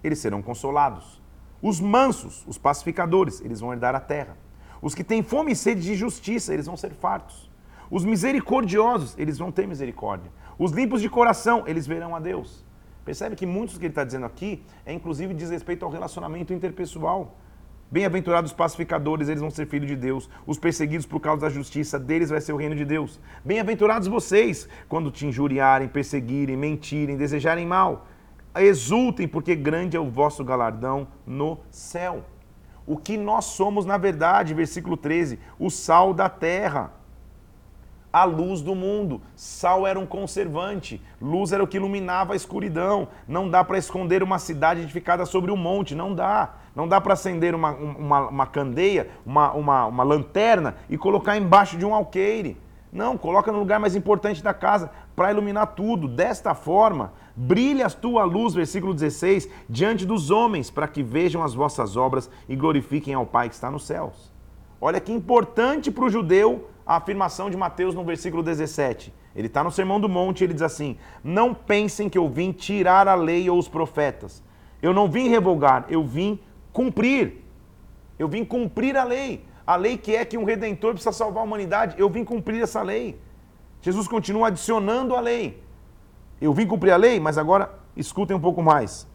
eles serão consolados. Os mansos, os pacificadores, eles vão herdar a terra. Os que têm fome e sede de justiça, eles vão ser fartos. Os misericordiosos, eles vão ter misericórdia. Os limpos de coração, eles verão a Deus. Percebe que muitos que ele está dizendo aqui é inclusive diz respeito ao relacionamento interpessoal. Bem-aventurados os pacificadores, eles vão ser filhos de Deus. Os perseguidos por causa da justiça, deles vai ser o reino de Deus. Bem-aventurados vocês, quando te injuriarem, perseguirem, mentirem, desejarem mal. Exultem, porque grande é o vosso galardão no céu o que nós somos na verdade, versículo 13, o sal da terra, a luz do mundo. Sal era um conservante, luz era o que iluminava a escuridão. Não dá para esconder uma cidade edificada sobre um monte, não dá. Não dá para acender uma, uma, uma candeia, uma, uma, uma lanterna e colocar embaixo de um alqueire. Não, coloca no lugar mais importante da casa para iluminar tudo. Desta forma, brilhe a tua luz, versículo 16, diante dos homens, para que vejam as vossas obras e glorifiquem ao Pai que está nos céus. Olha que importante para o judeu a afirmação de Mateus no versículo 17. Ele está no Sermão do Monte, ele diz assim: Não pensem que eu vim tirar a lei ou os profetas. Eu não vim revogar, eu vim cumprir. Eu vim cumprir a lei. A lei que é que um redentor precisa salvar a humanidade. Eu vim cumprir essa lei. Jesus continua adicionando a lei. Eu vim cumprir a lei, mas agora escutem um pouco mais.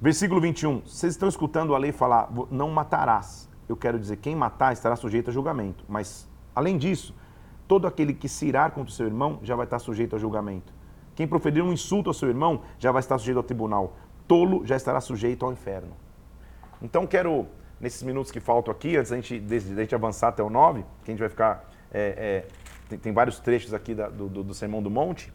Versículo 21. Vocês estão escutando a lei falar, não matarás. Eu quero dizer, quem matar estará sujeito a julgamento. Mas, além disso, todo aquele que se irar contra o seu irmão já vai estar sujeito a julgamento. Quem proferir um insulto ao seu irmão já vai estar sujeito ao tribunal. Tolo já estará sujeito ao inferno. Então, quero, nesses minutos que faltam aqui, antes da gente, de, de gente avançar até o 9, que a gente vai ficar. É, é, tem, tem, vários trechos aqui da, do, do, do Sermão do Monte.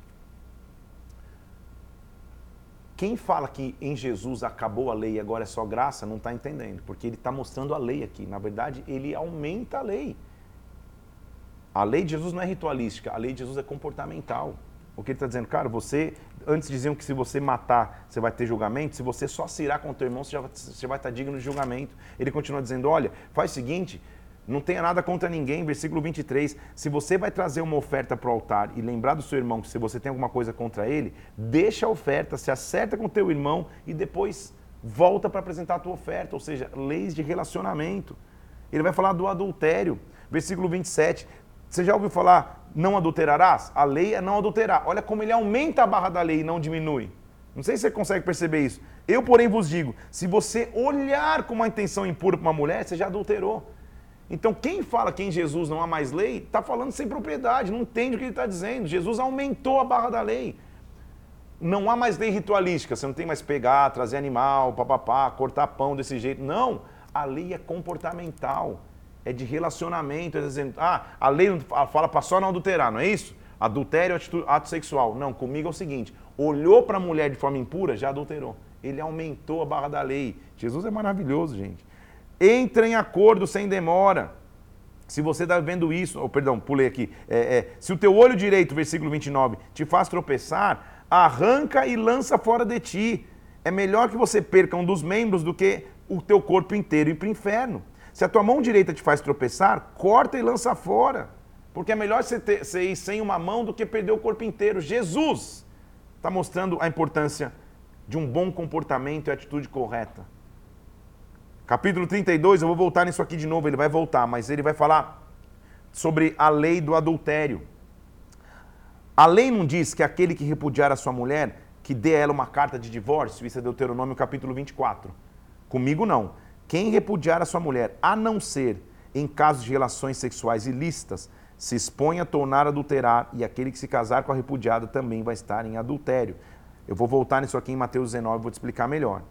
Quem fala que em Jesus acabou a lei e agora é só graça, não está entendendo, porque ele está mostrando a lei aqui. Na verdade, ele aumenta a lei. A lei de Jesus não é ritualística, a lei de Jesus é comportamental. O que ele está dizendo, cara, você, antes diziam que se você matar, você vai ter julgamento, se você só se irá com o teu irmão, você, já, você vai estar digno de julgamento. Ele continua dizendo, olha, faz o seguinte, não tenha nada contra ninguém, versículo 23. Se você vai trazer uma oferta para o altar e lembrar do seu irmão que se você tem alguma coisa contra ele, deixa a oferta, se acerta com teu irmão e depois volta para apresentar a tua oferta, ou seja, leis de relacionamento. Ele vai falar do adultério, versículo 27. Você já ouviu falar não adulterarás? A lei é não adulterar. Olha como ele aumenta a barra da lei e não diminui. Não sei se você consegue perceber isso. Eu, porém, vos digo: se você olhar com uma intenção impura para uma mulher, você já adulterou. Então, quem fala que em Jesus não há mais lei, está falando sem propriedade, não entende o que ele está dizendo. Jesus aumentou a barra da lei. Não há mais lei ritualística, você não tem mais pegar, trazer animal, papapá, cortar pão desse jeito. Não, a lei é comportamental é de relacionamento, é ah, a lei fala para só não adulterar, não é isso? Adultério é ato sexual. Não, comigo é o seguinte: olhou para a mulher de forma impura, já adulterou. Ele aumentou a barra da lei. Jesus é maravilhoso, gente. Entra em acordo sem demora. Se você está vendo isso, oh, perdão, pulei aqui. É, é, se o teu olho direito, versículo 29, te faz tropeçar, arranca e lança fora de ti. É melhor que você perca um dos membros do que o teu corpo inteiro ir para o inferno. Se a tua mão direita te faz tropeçar, corta e lança fora. Porque é melhor você, ter, você ir sem uma mão do que perder o corpo inteiro. Jesus está mostrando a importância de um bom comportamento e atitude correta. Capítulo 32, eu vou voltar nisso aqui de novo, ele vai voltar, mas ele vai falar sobre a lei do adultério. A lei não diz que aquele que repudiar a sua mulher, que dê a ela uma carta de divórcio, isso é Deuteronômio capítulo 24. Comigo não. Quem repudiar a sua mulher, a não ser em casos de relações sexuais ilícitas, se expõe a tornar adulterar, e aquele que se casar com a repudiada também vai estar em adultério. Eu vou voltar nisso aqui em Mateus 19, vou te explicar melhor.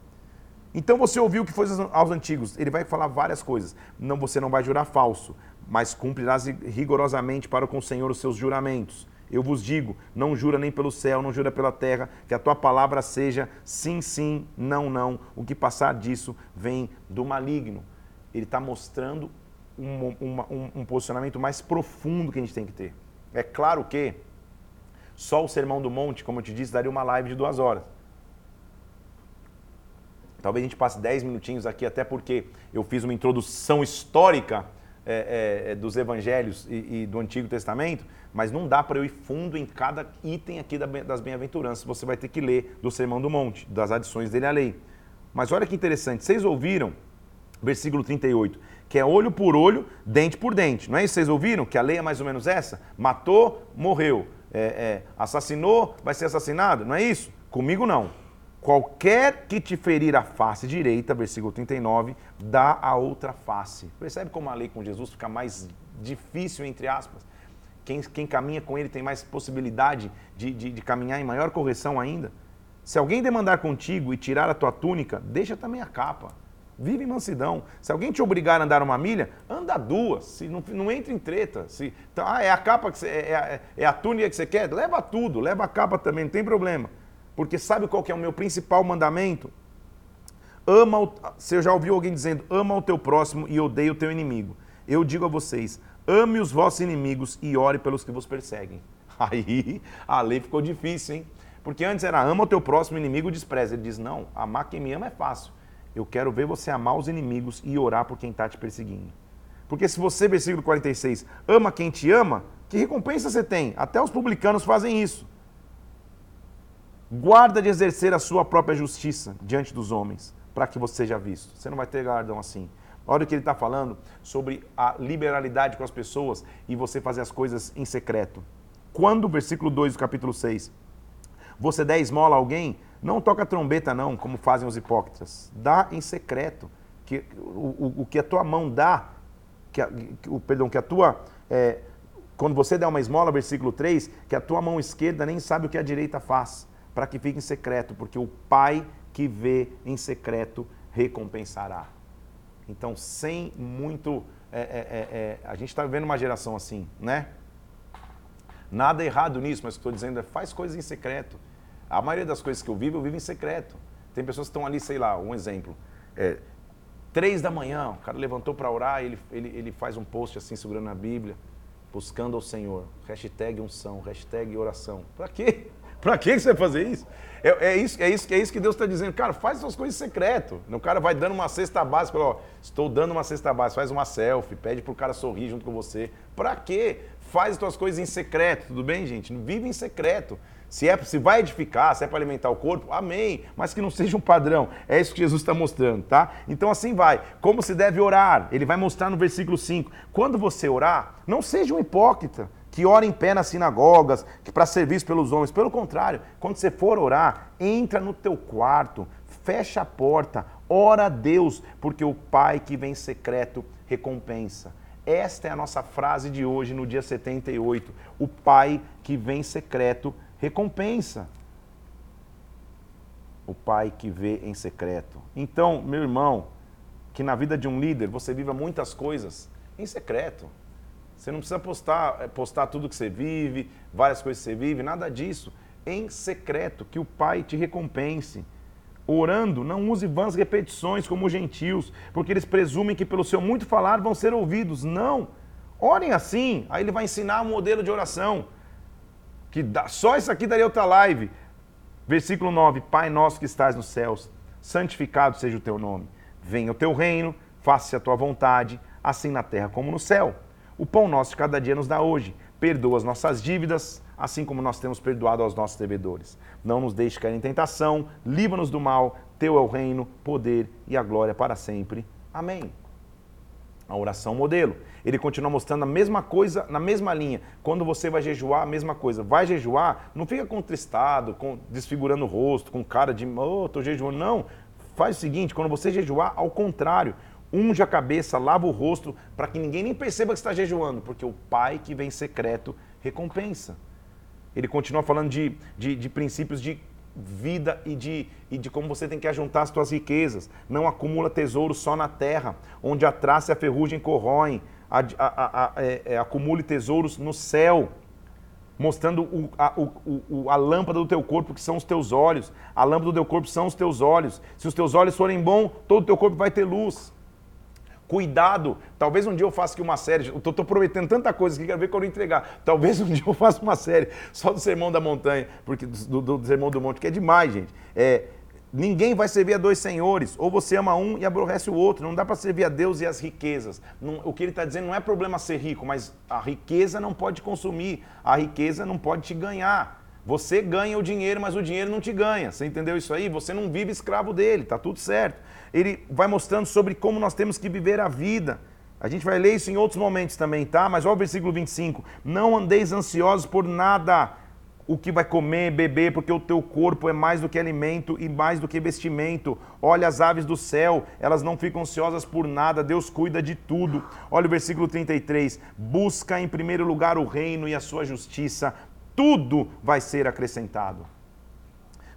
Então você ouviu o que foi aos antigos. Ele vai falar várias coisas. Não, você não vai jurar falso, mas cumprirás rigorosamente para com o Senhor os seus juramentos. Eu vos digo: não jura nem pelo céu, não jura pela terra, que a tua palavra seja sim, sim, não, não. O que passar disso vem do maligno. Ele está mostrando um, um, um, posicionamento mais profundo que a gente tem que ter. É claro que só o Sermão do Monte, como eu te disse, daria uma live de duas horas. Talvez a gente passe dez minutinhos aqui, até porque eu fiz uma introdução histórica é, é, é dos evangelhos e, e do Antigo Testamento, mas não dá para eu ir fundo em cada item aqui das bem-aventuranças. Você vai ter que ler do Sermão do Monte, das adições dele à lei. Mas olha que interessante, vocês ouviram, versículo 38, que é olho por olho, dente por dente. Não é isso? Vocês ouviram? Que a lei é mais ou menos essa? Matou, morreu. É, é, assassinou, vai ser assassinado. Não é isso? Comigo não. Qualquer que te ferir a face direita, versículo 39, dá a outra face. Percebe como a lei com Jesus fica mais difícil, entre aspas? Quem, quem caminha com ele tem mais possibilidade de, de, de caminhar em maior correção ainda. Se alguém demandar contigo e tirar a tua túnica, deixa também a capa. Vive em mansidão. Se alguém te obrigar a andar uma milha, anda duas. Se não, não entre em treta. Se, tá, ah, é a capa que você, é, é, é, a túnica que você quer, leva tudo, leva a capa também, não tem problema. Porque sabe qual é o meu principal mandamento? ama o, você já ouviu alguém dizendo, ama o teu próximo e odeia o teu inimigo. Eu digo a vocês, ame os vossos inimigos e ore pelos que vos perseguem. Aí a lei ficou difícil, hein? Porque antes era ama o teu próximo inimigo despreza. Ele diz, não, amar quem me ama é fácil. Eu quero ver você amar os inimigos e orar por quem está te perseguindo. Porque se você, versículo 46, ama quem te ama, que recompensa você tem? Até os publicanos fazem isso. Guarda de exercer a sua própria justiça diante dos homens, para que você seja visto. Você não vai ter galardão assim. Olha o que ele está falando sobre a liberalidade com as pessoas e você fazer as coisas em secreto. Quando, versículo 2 do capítulo 6, você der esmola a alguém, não toca trombeta não, como fazem os hipócritas. Dá em secreto. Que, o, o, o que a tua mão dá, que o, perdão, que a tua... É, quando você der uma esmola, versículo 3, que a tua mão esquerda nem sabe o que a direita faz para que fique em secreto, porque o Pai que vê em secreto recompensará. Então, sem muito. É, é, é, é a gente está vivendo uma geração assim, né? Nada errado nisso, mas o que estou dizendo é faz coisas em secreto. A maioria das coisas que eu vivo, eu vivo em secreto. Tem pessoas que estão ali, sei lá, um exemplo. É, três da manhã, o cara levantou para orar, ele, ele, ele faz um post assim, segurando a Bíblia, buscando ao Senhor. Hashtag unção, hashtag oração. Para quê? Para que você vai fazer isso? É, é, isso, é, isso, é isso que Deus está dizendo. Cara, faz suas coisas secreto. O cara vai dando uma cesta básica, ó, estou dando uma cesta básica, faz uma selfie, pede para o cara sorrir junto com você. Para quê? Faz as tuas coisas em secreto, tudo bem, gente? Vive em secreto. Se, é, se vai edificar, se é para alimentar o corpo, amém. Mas que não seja um padrão. É isso que Jesus está mostrando, tá? Então assim vai. Como se deve orar? Ele vai mostrar no versículo 5. Quando você orar, não seja um hipócrita que ora em pé nas sinagogas, que para serviço pelos homens. Pelo contrário, quando você for orar, entra no teu quarto, fecha a porta, ora a Deus, porque o Pai que vem secreto recompensa. Esta é a nossa frase de hoje, no dia 78. O Pai que vem secreto recompensa. O Pai que vê em secreto. Então, meu irmão, que na vida de um líder você viva muitas coisas em secreto. Você não precisa postar, eh, postar tudo que você vive, várias coisas que você vive, nada disso. Em secreto, que o Pai te recompense. Orando, não use vãs repetições como os gentios, porque eles presumem que pelo seu muito falar vão ser ouvidos. Não. Orem assim, aí ele vai ensinar um modelo de oração. Que dá, só isso aqui daria outra live. Versículo 9: Pai nosso que estás nos céus, santificado seja o teu nome. Venha o teu reino, faça-se a tua vontade, assim na terra como no céu. O pão nosso de cada dia nos dá hoje. Perdoa as nossas dívidas, assim como nós temos perdoado aos nossos devedores. Não nos deixe cair em tentação, livra-nos do mal. Teu é o reino, poder e a glória para sempre. Amém. A oração modelo. Ele continua mostrando a mesma coisa na mesma linha. Quando você vai jejuar, a mesma coisa. Vai jejuar, não fica contristado, com, desfigurando o rosto, com cara de, oh, tô jejuando. Não. Faz o seguinte, quando você jejuar, ao contrário, unge a cabeça, lava o rosto, para que ninguém nem perceba que está jejuando, porque o Pai que vem secreto recompensa. Ele continua falando de, de, de princípios de vida e de, e de como você tem que ajuntar as suas riquezas. Não acumula tesouro só na terra, onde a traça e a ferrugem corroem. A, a, a, é, é, acumule tesouros no céu, mostrando o, a, o, a lâmpada do teu corpo, que são os teus olhos. A lâmpada do teu corpo são os teus olhos. Se os teus olhos forem bons, todo o teu corpo vai ter luz. Cuidado. Talvez um dia eu faça aqui uma série. Eu tô, prometendo tanta coisa que quero ver quando eu entregar. Talvez um dia eu faça uma série só do Sermão da Montanha, porque do, do, do Sermão do Monte, que é demais, gente. É, ninguém vai servir a dois senhores. Ou você ama um e aborrece o outro. Não dá para servir a Deus e as riquezas. Não, o que ele está dizendo não é problema ser rico, mas a riqueza não pode consumir. A riqueza não pode te ganhar. Você ganha o dinheiro, mas o dinheiro não te ganha. Você entendeu isso aí? Você não vive escravo dele, tá tudo certo ele vai mostrando sobre como nós temos que viver a vida. A gente vai ler isso em outros momentos também, tá? Mas olha o versículo 25. Não andeis ansiosos por nada, o que vai comer, beber, porque o teu corpo é mais do que alimento e mais do que vestimento. Olha as aves do céu, elas não ficam ansiosas por nada, Deus cuida de tudo. Olha o versículo 33. Busca em primeiro lugar o reino e a sua justiça, tudo vai ser acrescentado.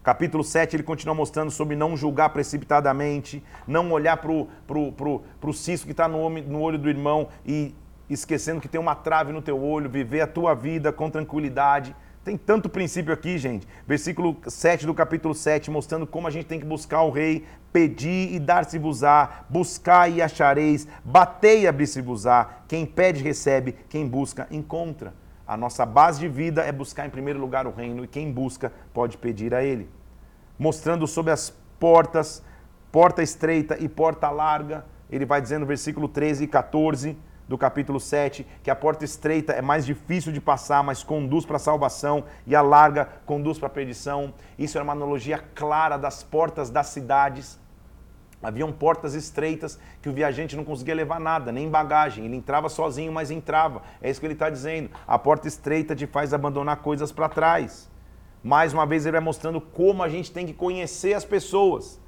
Capítulo 7, ele continua mostrando sobre não julgar precipitadamente, não olhar para o pro, pro, pro cisco que está no, no olho do irmão e esquecendo que tem uma trave no teu olho, viver a tua vida com tranquilidade. Tem tanto princípio aqui, gente. Versículo 7 do capítulo 7, mostrando como a gente tem que buscar o rei, pedir e dar-se-vos-á, buscar e achareis, batei e abrir-se-vos-á. Quem pede, recebe, quem busca, encontra. A nossa base de vida é buscar em primeiro lugar o reino e quem busca pode pedir a ele. Mostrando sobre as portas, porta estreita e porta larga. Ele vai dizendo no versículo 13 e 14 do capítulo 7, que a porta estreita é mais difícil de passar, mas conduz para a salvação, e a larga conduz para a perdição. Isso é uma analogia clara das portas das cidades. Haviam portas estreitas que o viajante não conseguia levar nada, nem bagagem. Ele entrava sozinho, mas entrava. É isso que ele está dizendo. A porta estreita te faz abandonar coisas para trás. Mais uma vez, ele vai mostrando como a gente tem que conhecer as pessoas.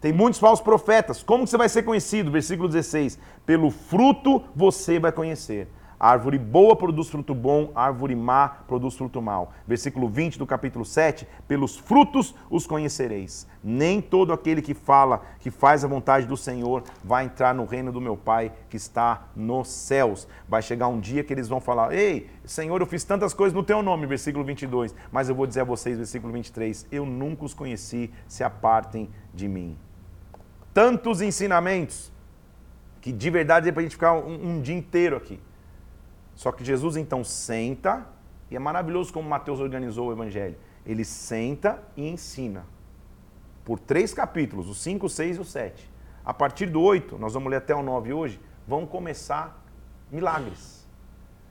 Tem muitos falsos profetas. Como você vai ser conhecido? Versículo 16. Pelo fruto você vai conhecer. Árvore boa produz fruto bom, árvore má produz fruto mau. Versículo 20 do capítulo 7. Pelos frutos os conhecereis. Nem todo aquele que fala, que faz a vontade do Senhor, vai entrar no reino do meu Pai que está nos céus. Vai chegar um dia que eles vão falar: Ei, Senhor, eu fiz tantas coisas no teu nome, versículo 22. Mas eu vou dizer a vocês, versículo 23, eu nunca os conheci, se apartem de mim tantos ensinamentos que de verdade é para a gente ficar um, um, dia inteiro aqui. Só que Jesus então senta, e é maravilhoso como Mateus organizou o evangelho. Ele senta e ensina. Por três capítulos, o 5, o 6 e o 7. A partir do 8, nós vamos ler até o 9 hoje, vão começar milagres.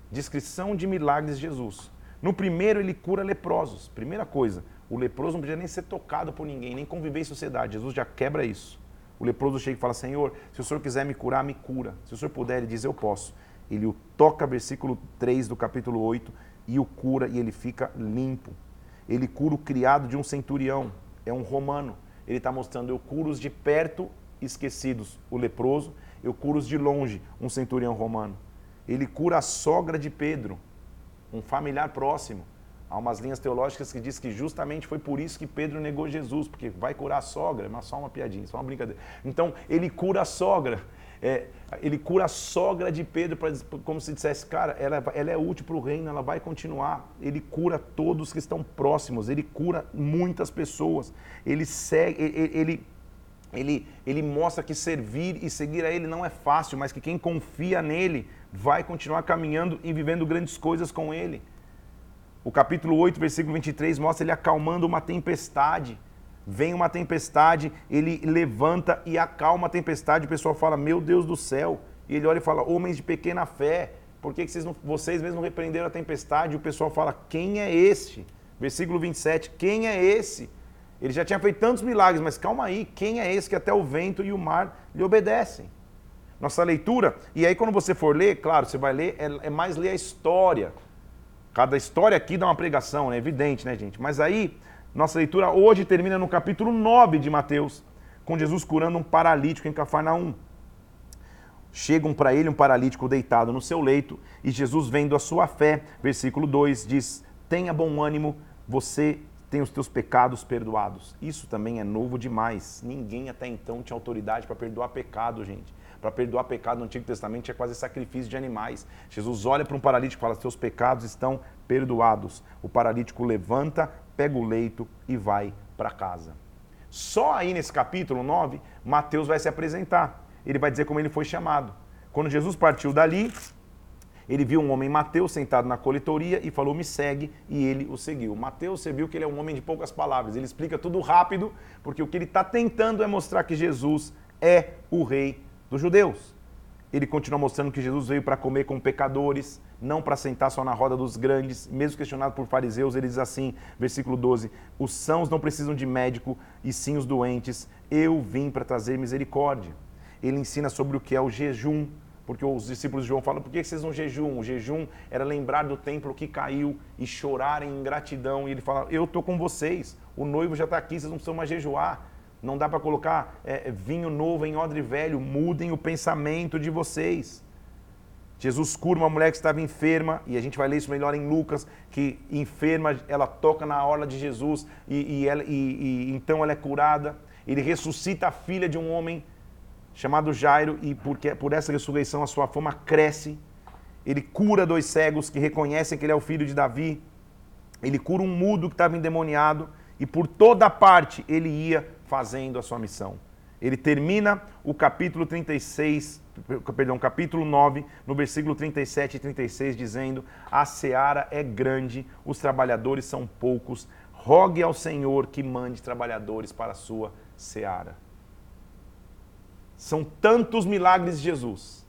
Descrição de milagres de Jesus. No primeiro, ele cura leprosos. Primeira coisa, o leproso não podia nem ser tocado por ninguém, nem conviver em sociedade. Jesus já quebra isso. O leproso chega e fala: Senhor, se o senhor quiser me curar, me cura. Se o senhor puder, ele diz: Eu posso. Ele o toca, versículo 3 do capítulo 8, e o cura e ele fica limpo. Ele cura o criado de um centurião, é um romano. Ele está mostrando: Eu curo os de perto esquecidos, o leproso, eu curo os de longe, um centurião romano. Ele cura a sogra de Pedro, um familiar próximo. Há umas linhas teológicas que diz que justamente foi por isso que Pedro negou Jesus, porque vai curar a sogra, mas só uma piadinha, só uma brincadeira. Então, ele cura a sogra. É, ele cura a sogra de Pedro, pra, como se dissesse, cara, ela, ela é útil para o reino, ela vai continuar. Ele cura todos que estão próximos, ele cura muitas pessoas. Ele segue, ele, ele, ele, ele mostra que servir e seguir a ele não é fácil, mas que quem confia nele vai continuar caminhando e vivendo grandes coisas com ele. O capítulo 8, versículo 23 mostra ele acalmando uma tempestade. Vem uma tempestade, ele levanta e acalma a tempestade. O pessoal fala: Meu Deus do céu. E ele olha e fala: Homens de pequena fé, por que vocês, não, vocês mesmos repreenderam a tempestade? O pessoal fala: Quem é este? Versículo 27, quem é esse? Ele já tinha feito tantos milagres, mas calma aí, quem é esse que até o vento e o mar lhe obedecem? Nossa leitura, e aí quando você for ler, claro, você vai ler, é, é mais ler a história Cada história aqui dá uma pregação, é evidente, né, gente? Mas aí, nossa leitura hoje termina no capítulo 9 de Mateus, com Jesus curando um paralítico em Cafarnaum. Chegam para ele um paralítico deitado no seu leito e Jesus, vendo a sua fé, versículo 2, diz: Tenha bom ânimo, você tem os teus pecados perdoados. Isso também é novo demais. Ninguém até então tinha autoridade para perdoar pecado, gente. Para perdoar pecado no Antigo Testamento tinha quase sacrifício de animais. Jesus olha para um paralítico e fala: Seus pecados estão perdoados. O paralítico levanta, pega o leito e vai para casa. Só aí nesse capítulo 9, Mateus vai se apresentar. Ele vai dizer como ele foi chamado. Quando Jesus partiu dali, ele viu um homem Mateus sentado na coletoria e falou: Me segue, e ele o seguiu. Mateus, você viu que ele é um homem de poucas palavras. Ele explica tudo rápido, porque o que ele está tentando é mostrar que Jesus é o rei dos judeus. Ele continua mostrando que Jesus veio para comer com pecadores, não para sentar só na roda dos grandes. Mesmo questionado por fariseus, ele diz assim, versículo 12: Os sãos não precisam de médico, e sim os doentes. Eu vim para trazer misericórdia. Ele ensina sobre o que é o jejum, porque os discípulos de João falam: por que vocês não jejum? O jejum era lembrar do templo que caiu e chorar em ingratidão. E ele fala: Eu estou com vocês, o noivo já está aqui, vocês não precisam mais jejuar. Não dá para colocar é, vinho novo em odre velho. Mudem o pensamento de vocês. Jesus cura uma mulher que estava enferma, e a gente vai ler isso melhor em Lucas, que enferma, ela toca na orla de Jesus e, e, ela, e, e então ela é curada. Ele ressuscita a filha de um homem chamado Jairo, e porque, por essa ressurreição a sua fama cresce. Ele cura dois cegos que reconhecem que ele é o filho de Davi. ele cura um mudo que estava endemoniado e por toda parte ele ia fazendo a sua missão. Ele termina o capítulo 36, perdão, capítulo 9, no versículo 37 e 36, dizendo: A seara é grande, os trabalhadores são poucos, rogue ao Senhor que mande trabalhadores para a sua seara. São tantos milagres de Jesus.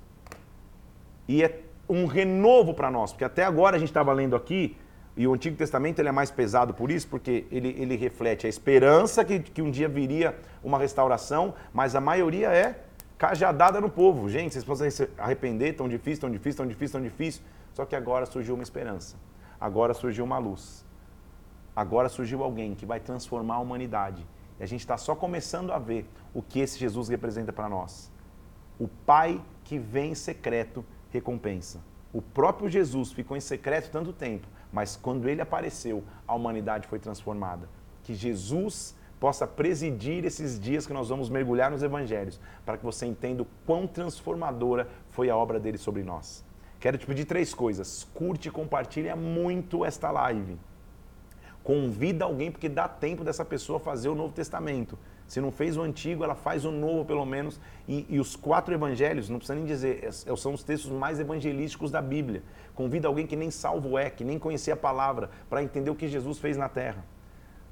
E é um renovo para nós, porque até agora a gente estava lendo aqui e o Antigo Testamento ele é mais pesado por isso, porque ele, ele reflete a esperança que, que um dia viria uma restauração, mas a maioria é cajadada no povo. Gente, vocês podem se arrepender, tão difícil, tão difícil, tão difícil, tão difícil. Só que agora surgiu uma esperança. Agora surgiu uma luz. Agora surgiu alguém que vai transformar a humanidade. E a gente está só começando a ver o que esse Jesus representa para nós. O Pai que vem em secreto recompensa. O próprio Jesus ficou em secreto tanto tempo mas quando ele apareceu, a humanidade foi transformada. Que Jesus possa presidir esses dias que nós vamos mergulhar nos evangelhos, para que você entenda o quão transformadora foi a obra dele sobre nós. Quero te pedir três coisas. Curte e compartilha muito esta live. Convida alguém, porque dá tempo dessa pessoa fazer o Novo Testamento. Se não fez o antigo, ela faz o novo, pelo menos. E, e os quatro evangelhos, não precisa nem dizer, é, são os textos mais evangelísticos da Bíblia. Convida alguém que nem salvo é, que nem conhecia a palavra, para entender o que Jesus fez na terra.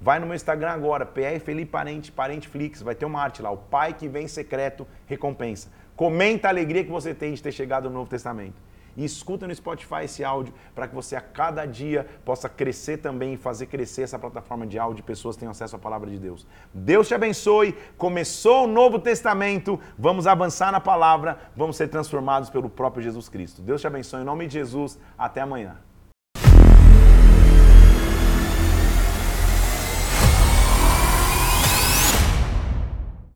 Vai no meu Instagram agora, PR Felipe Parente, Parente Flix, vai ter uma arte lá, o Pai que vem secreto recompensa. Comenta a alegria que você tem de ter chegado no Novo Testamento e escuta no Spotify esse áudio para que você a cada dia possa crescer também e fazer crescer essa plataforma de áudio e pessoas tenham acesso à palavra de Deus. Deus te abençoe. Começou o Novo Testamento. Vamos avançar na palavra, vamos ser transformados pelo próprio Jesus Cristo. Deus te abençoe em nome de Jesus. Até amanhã.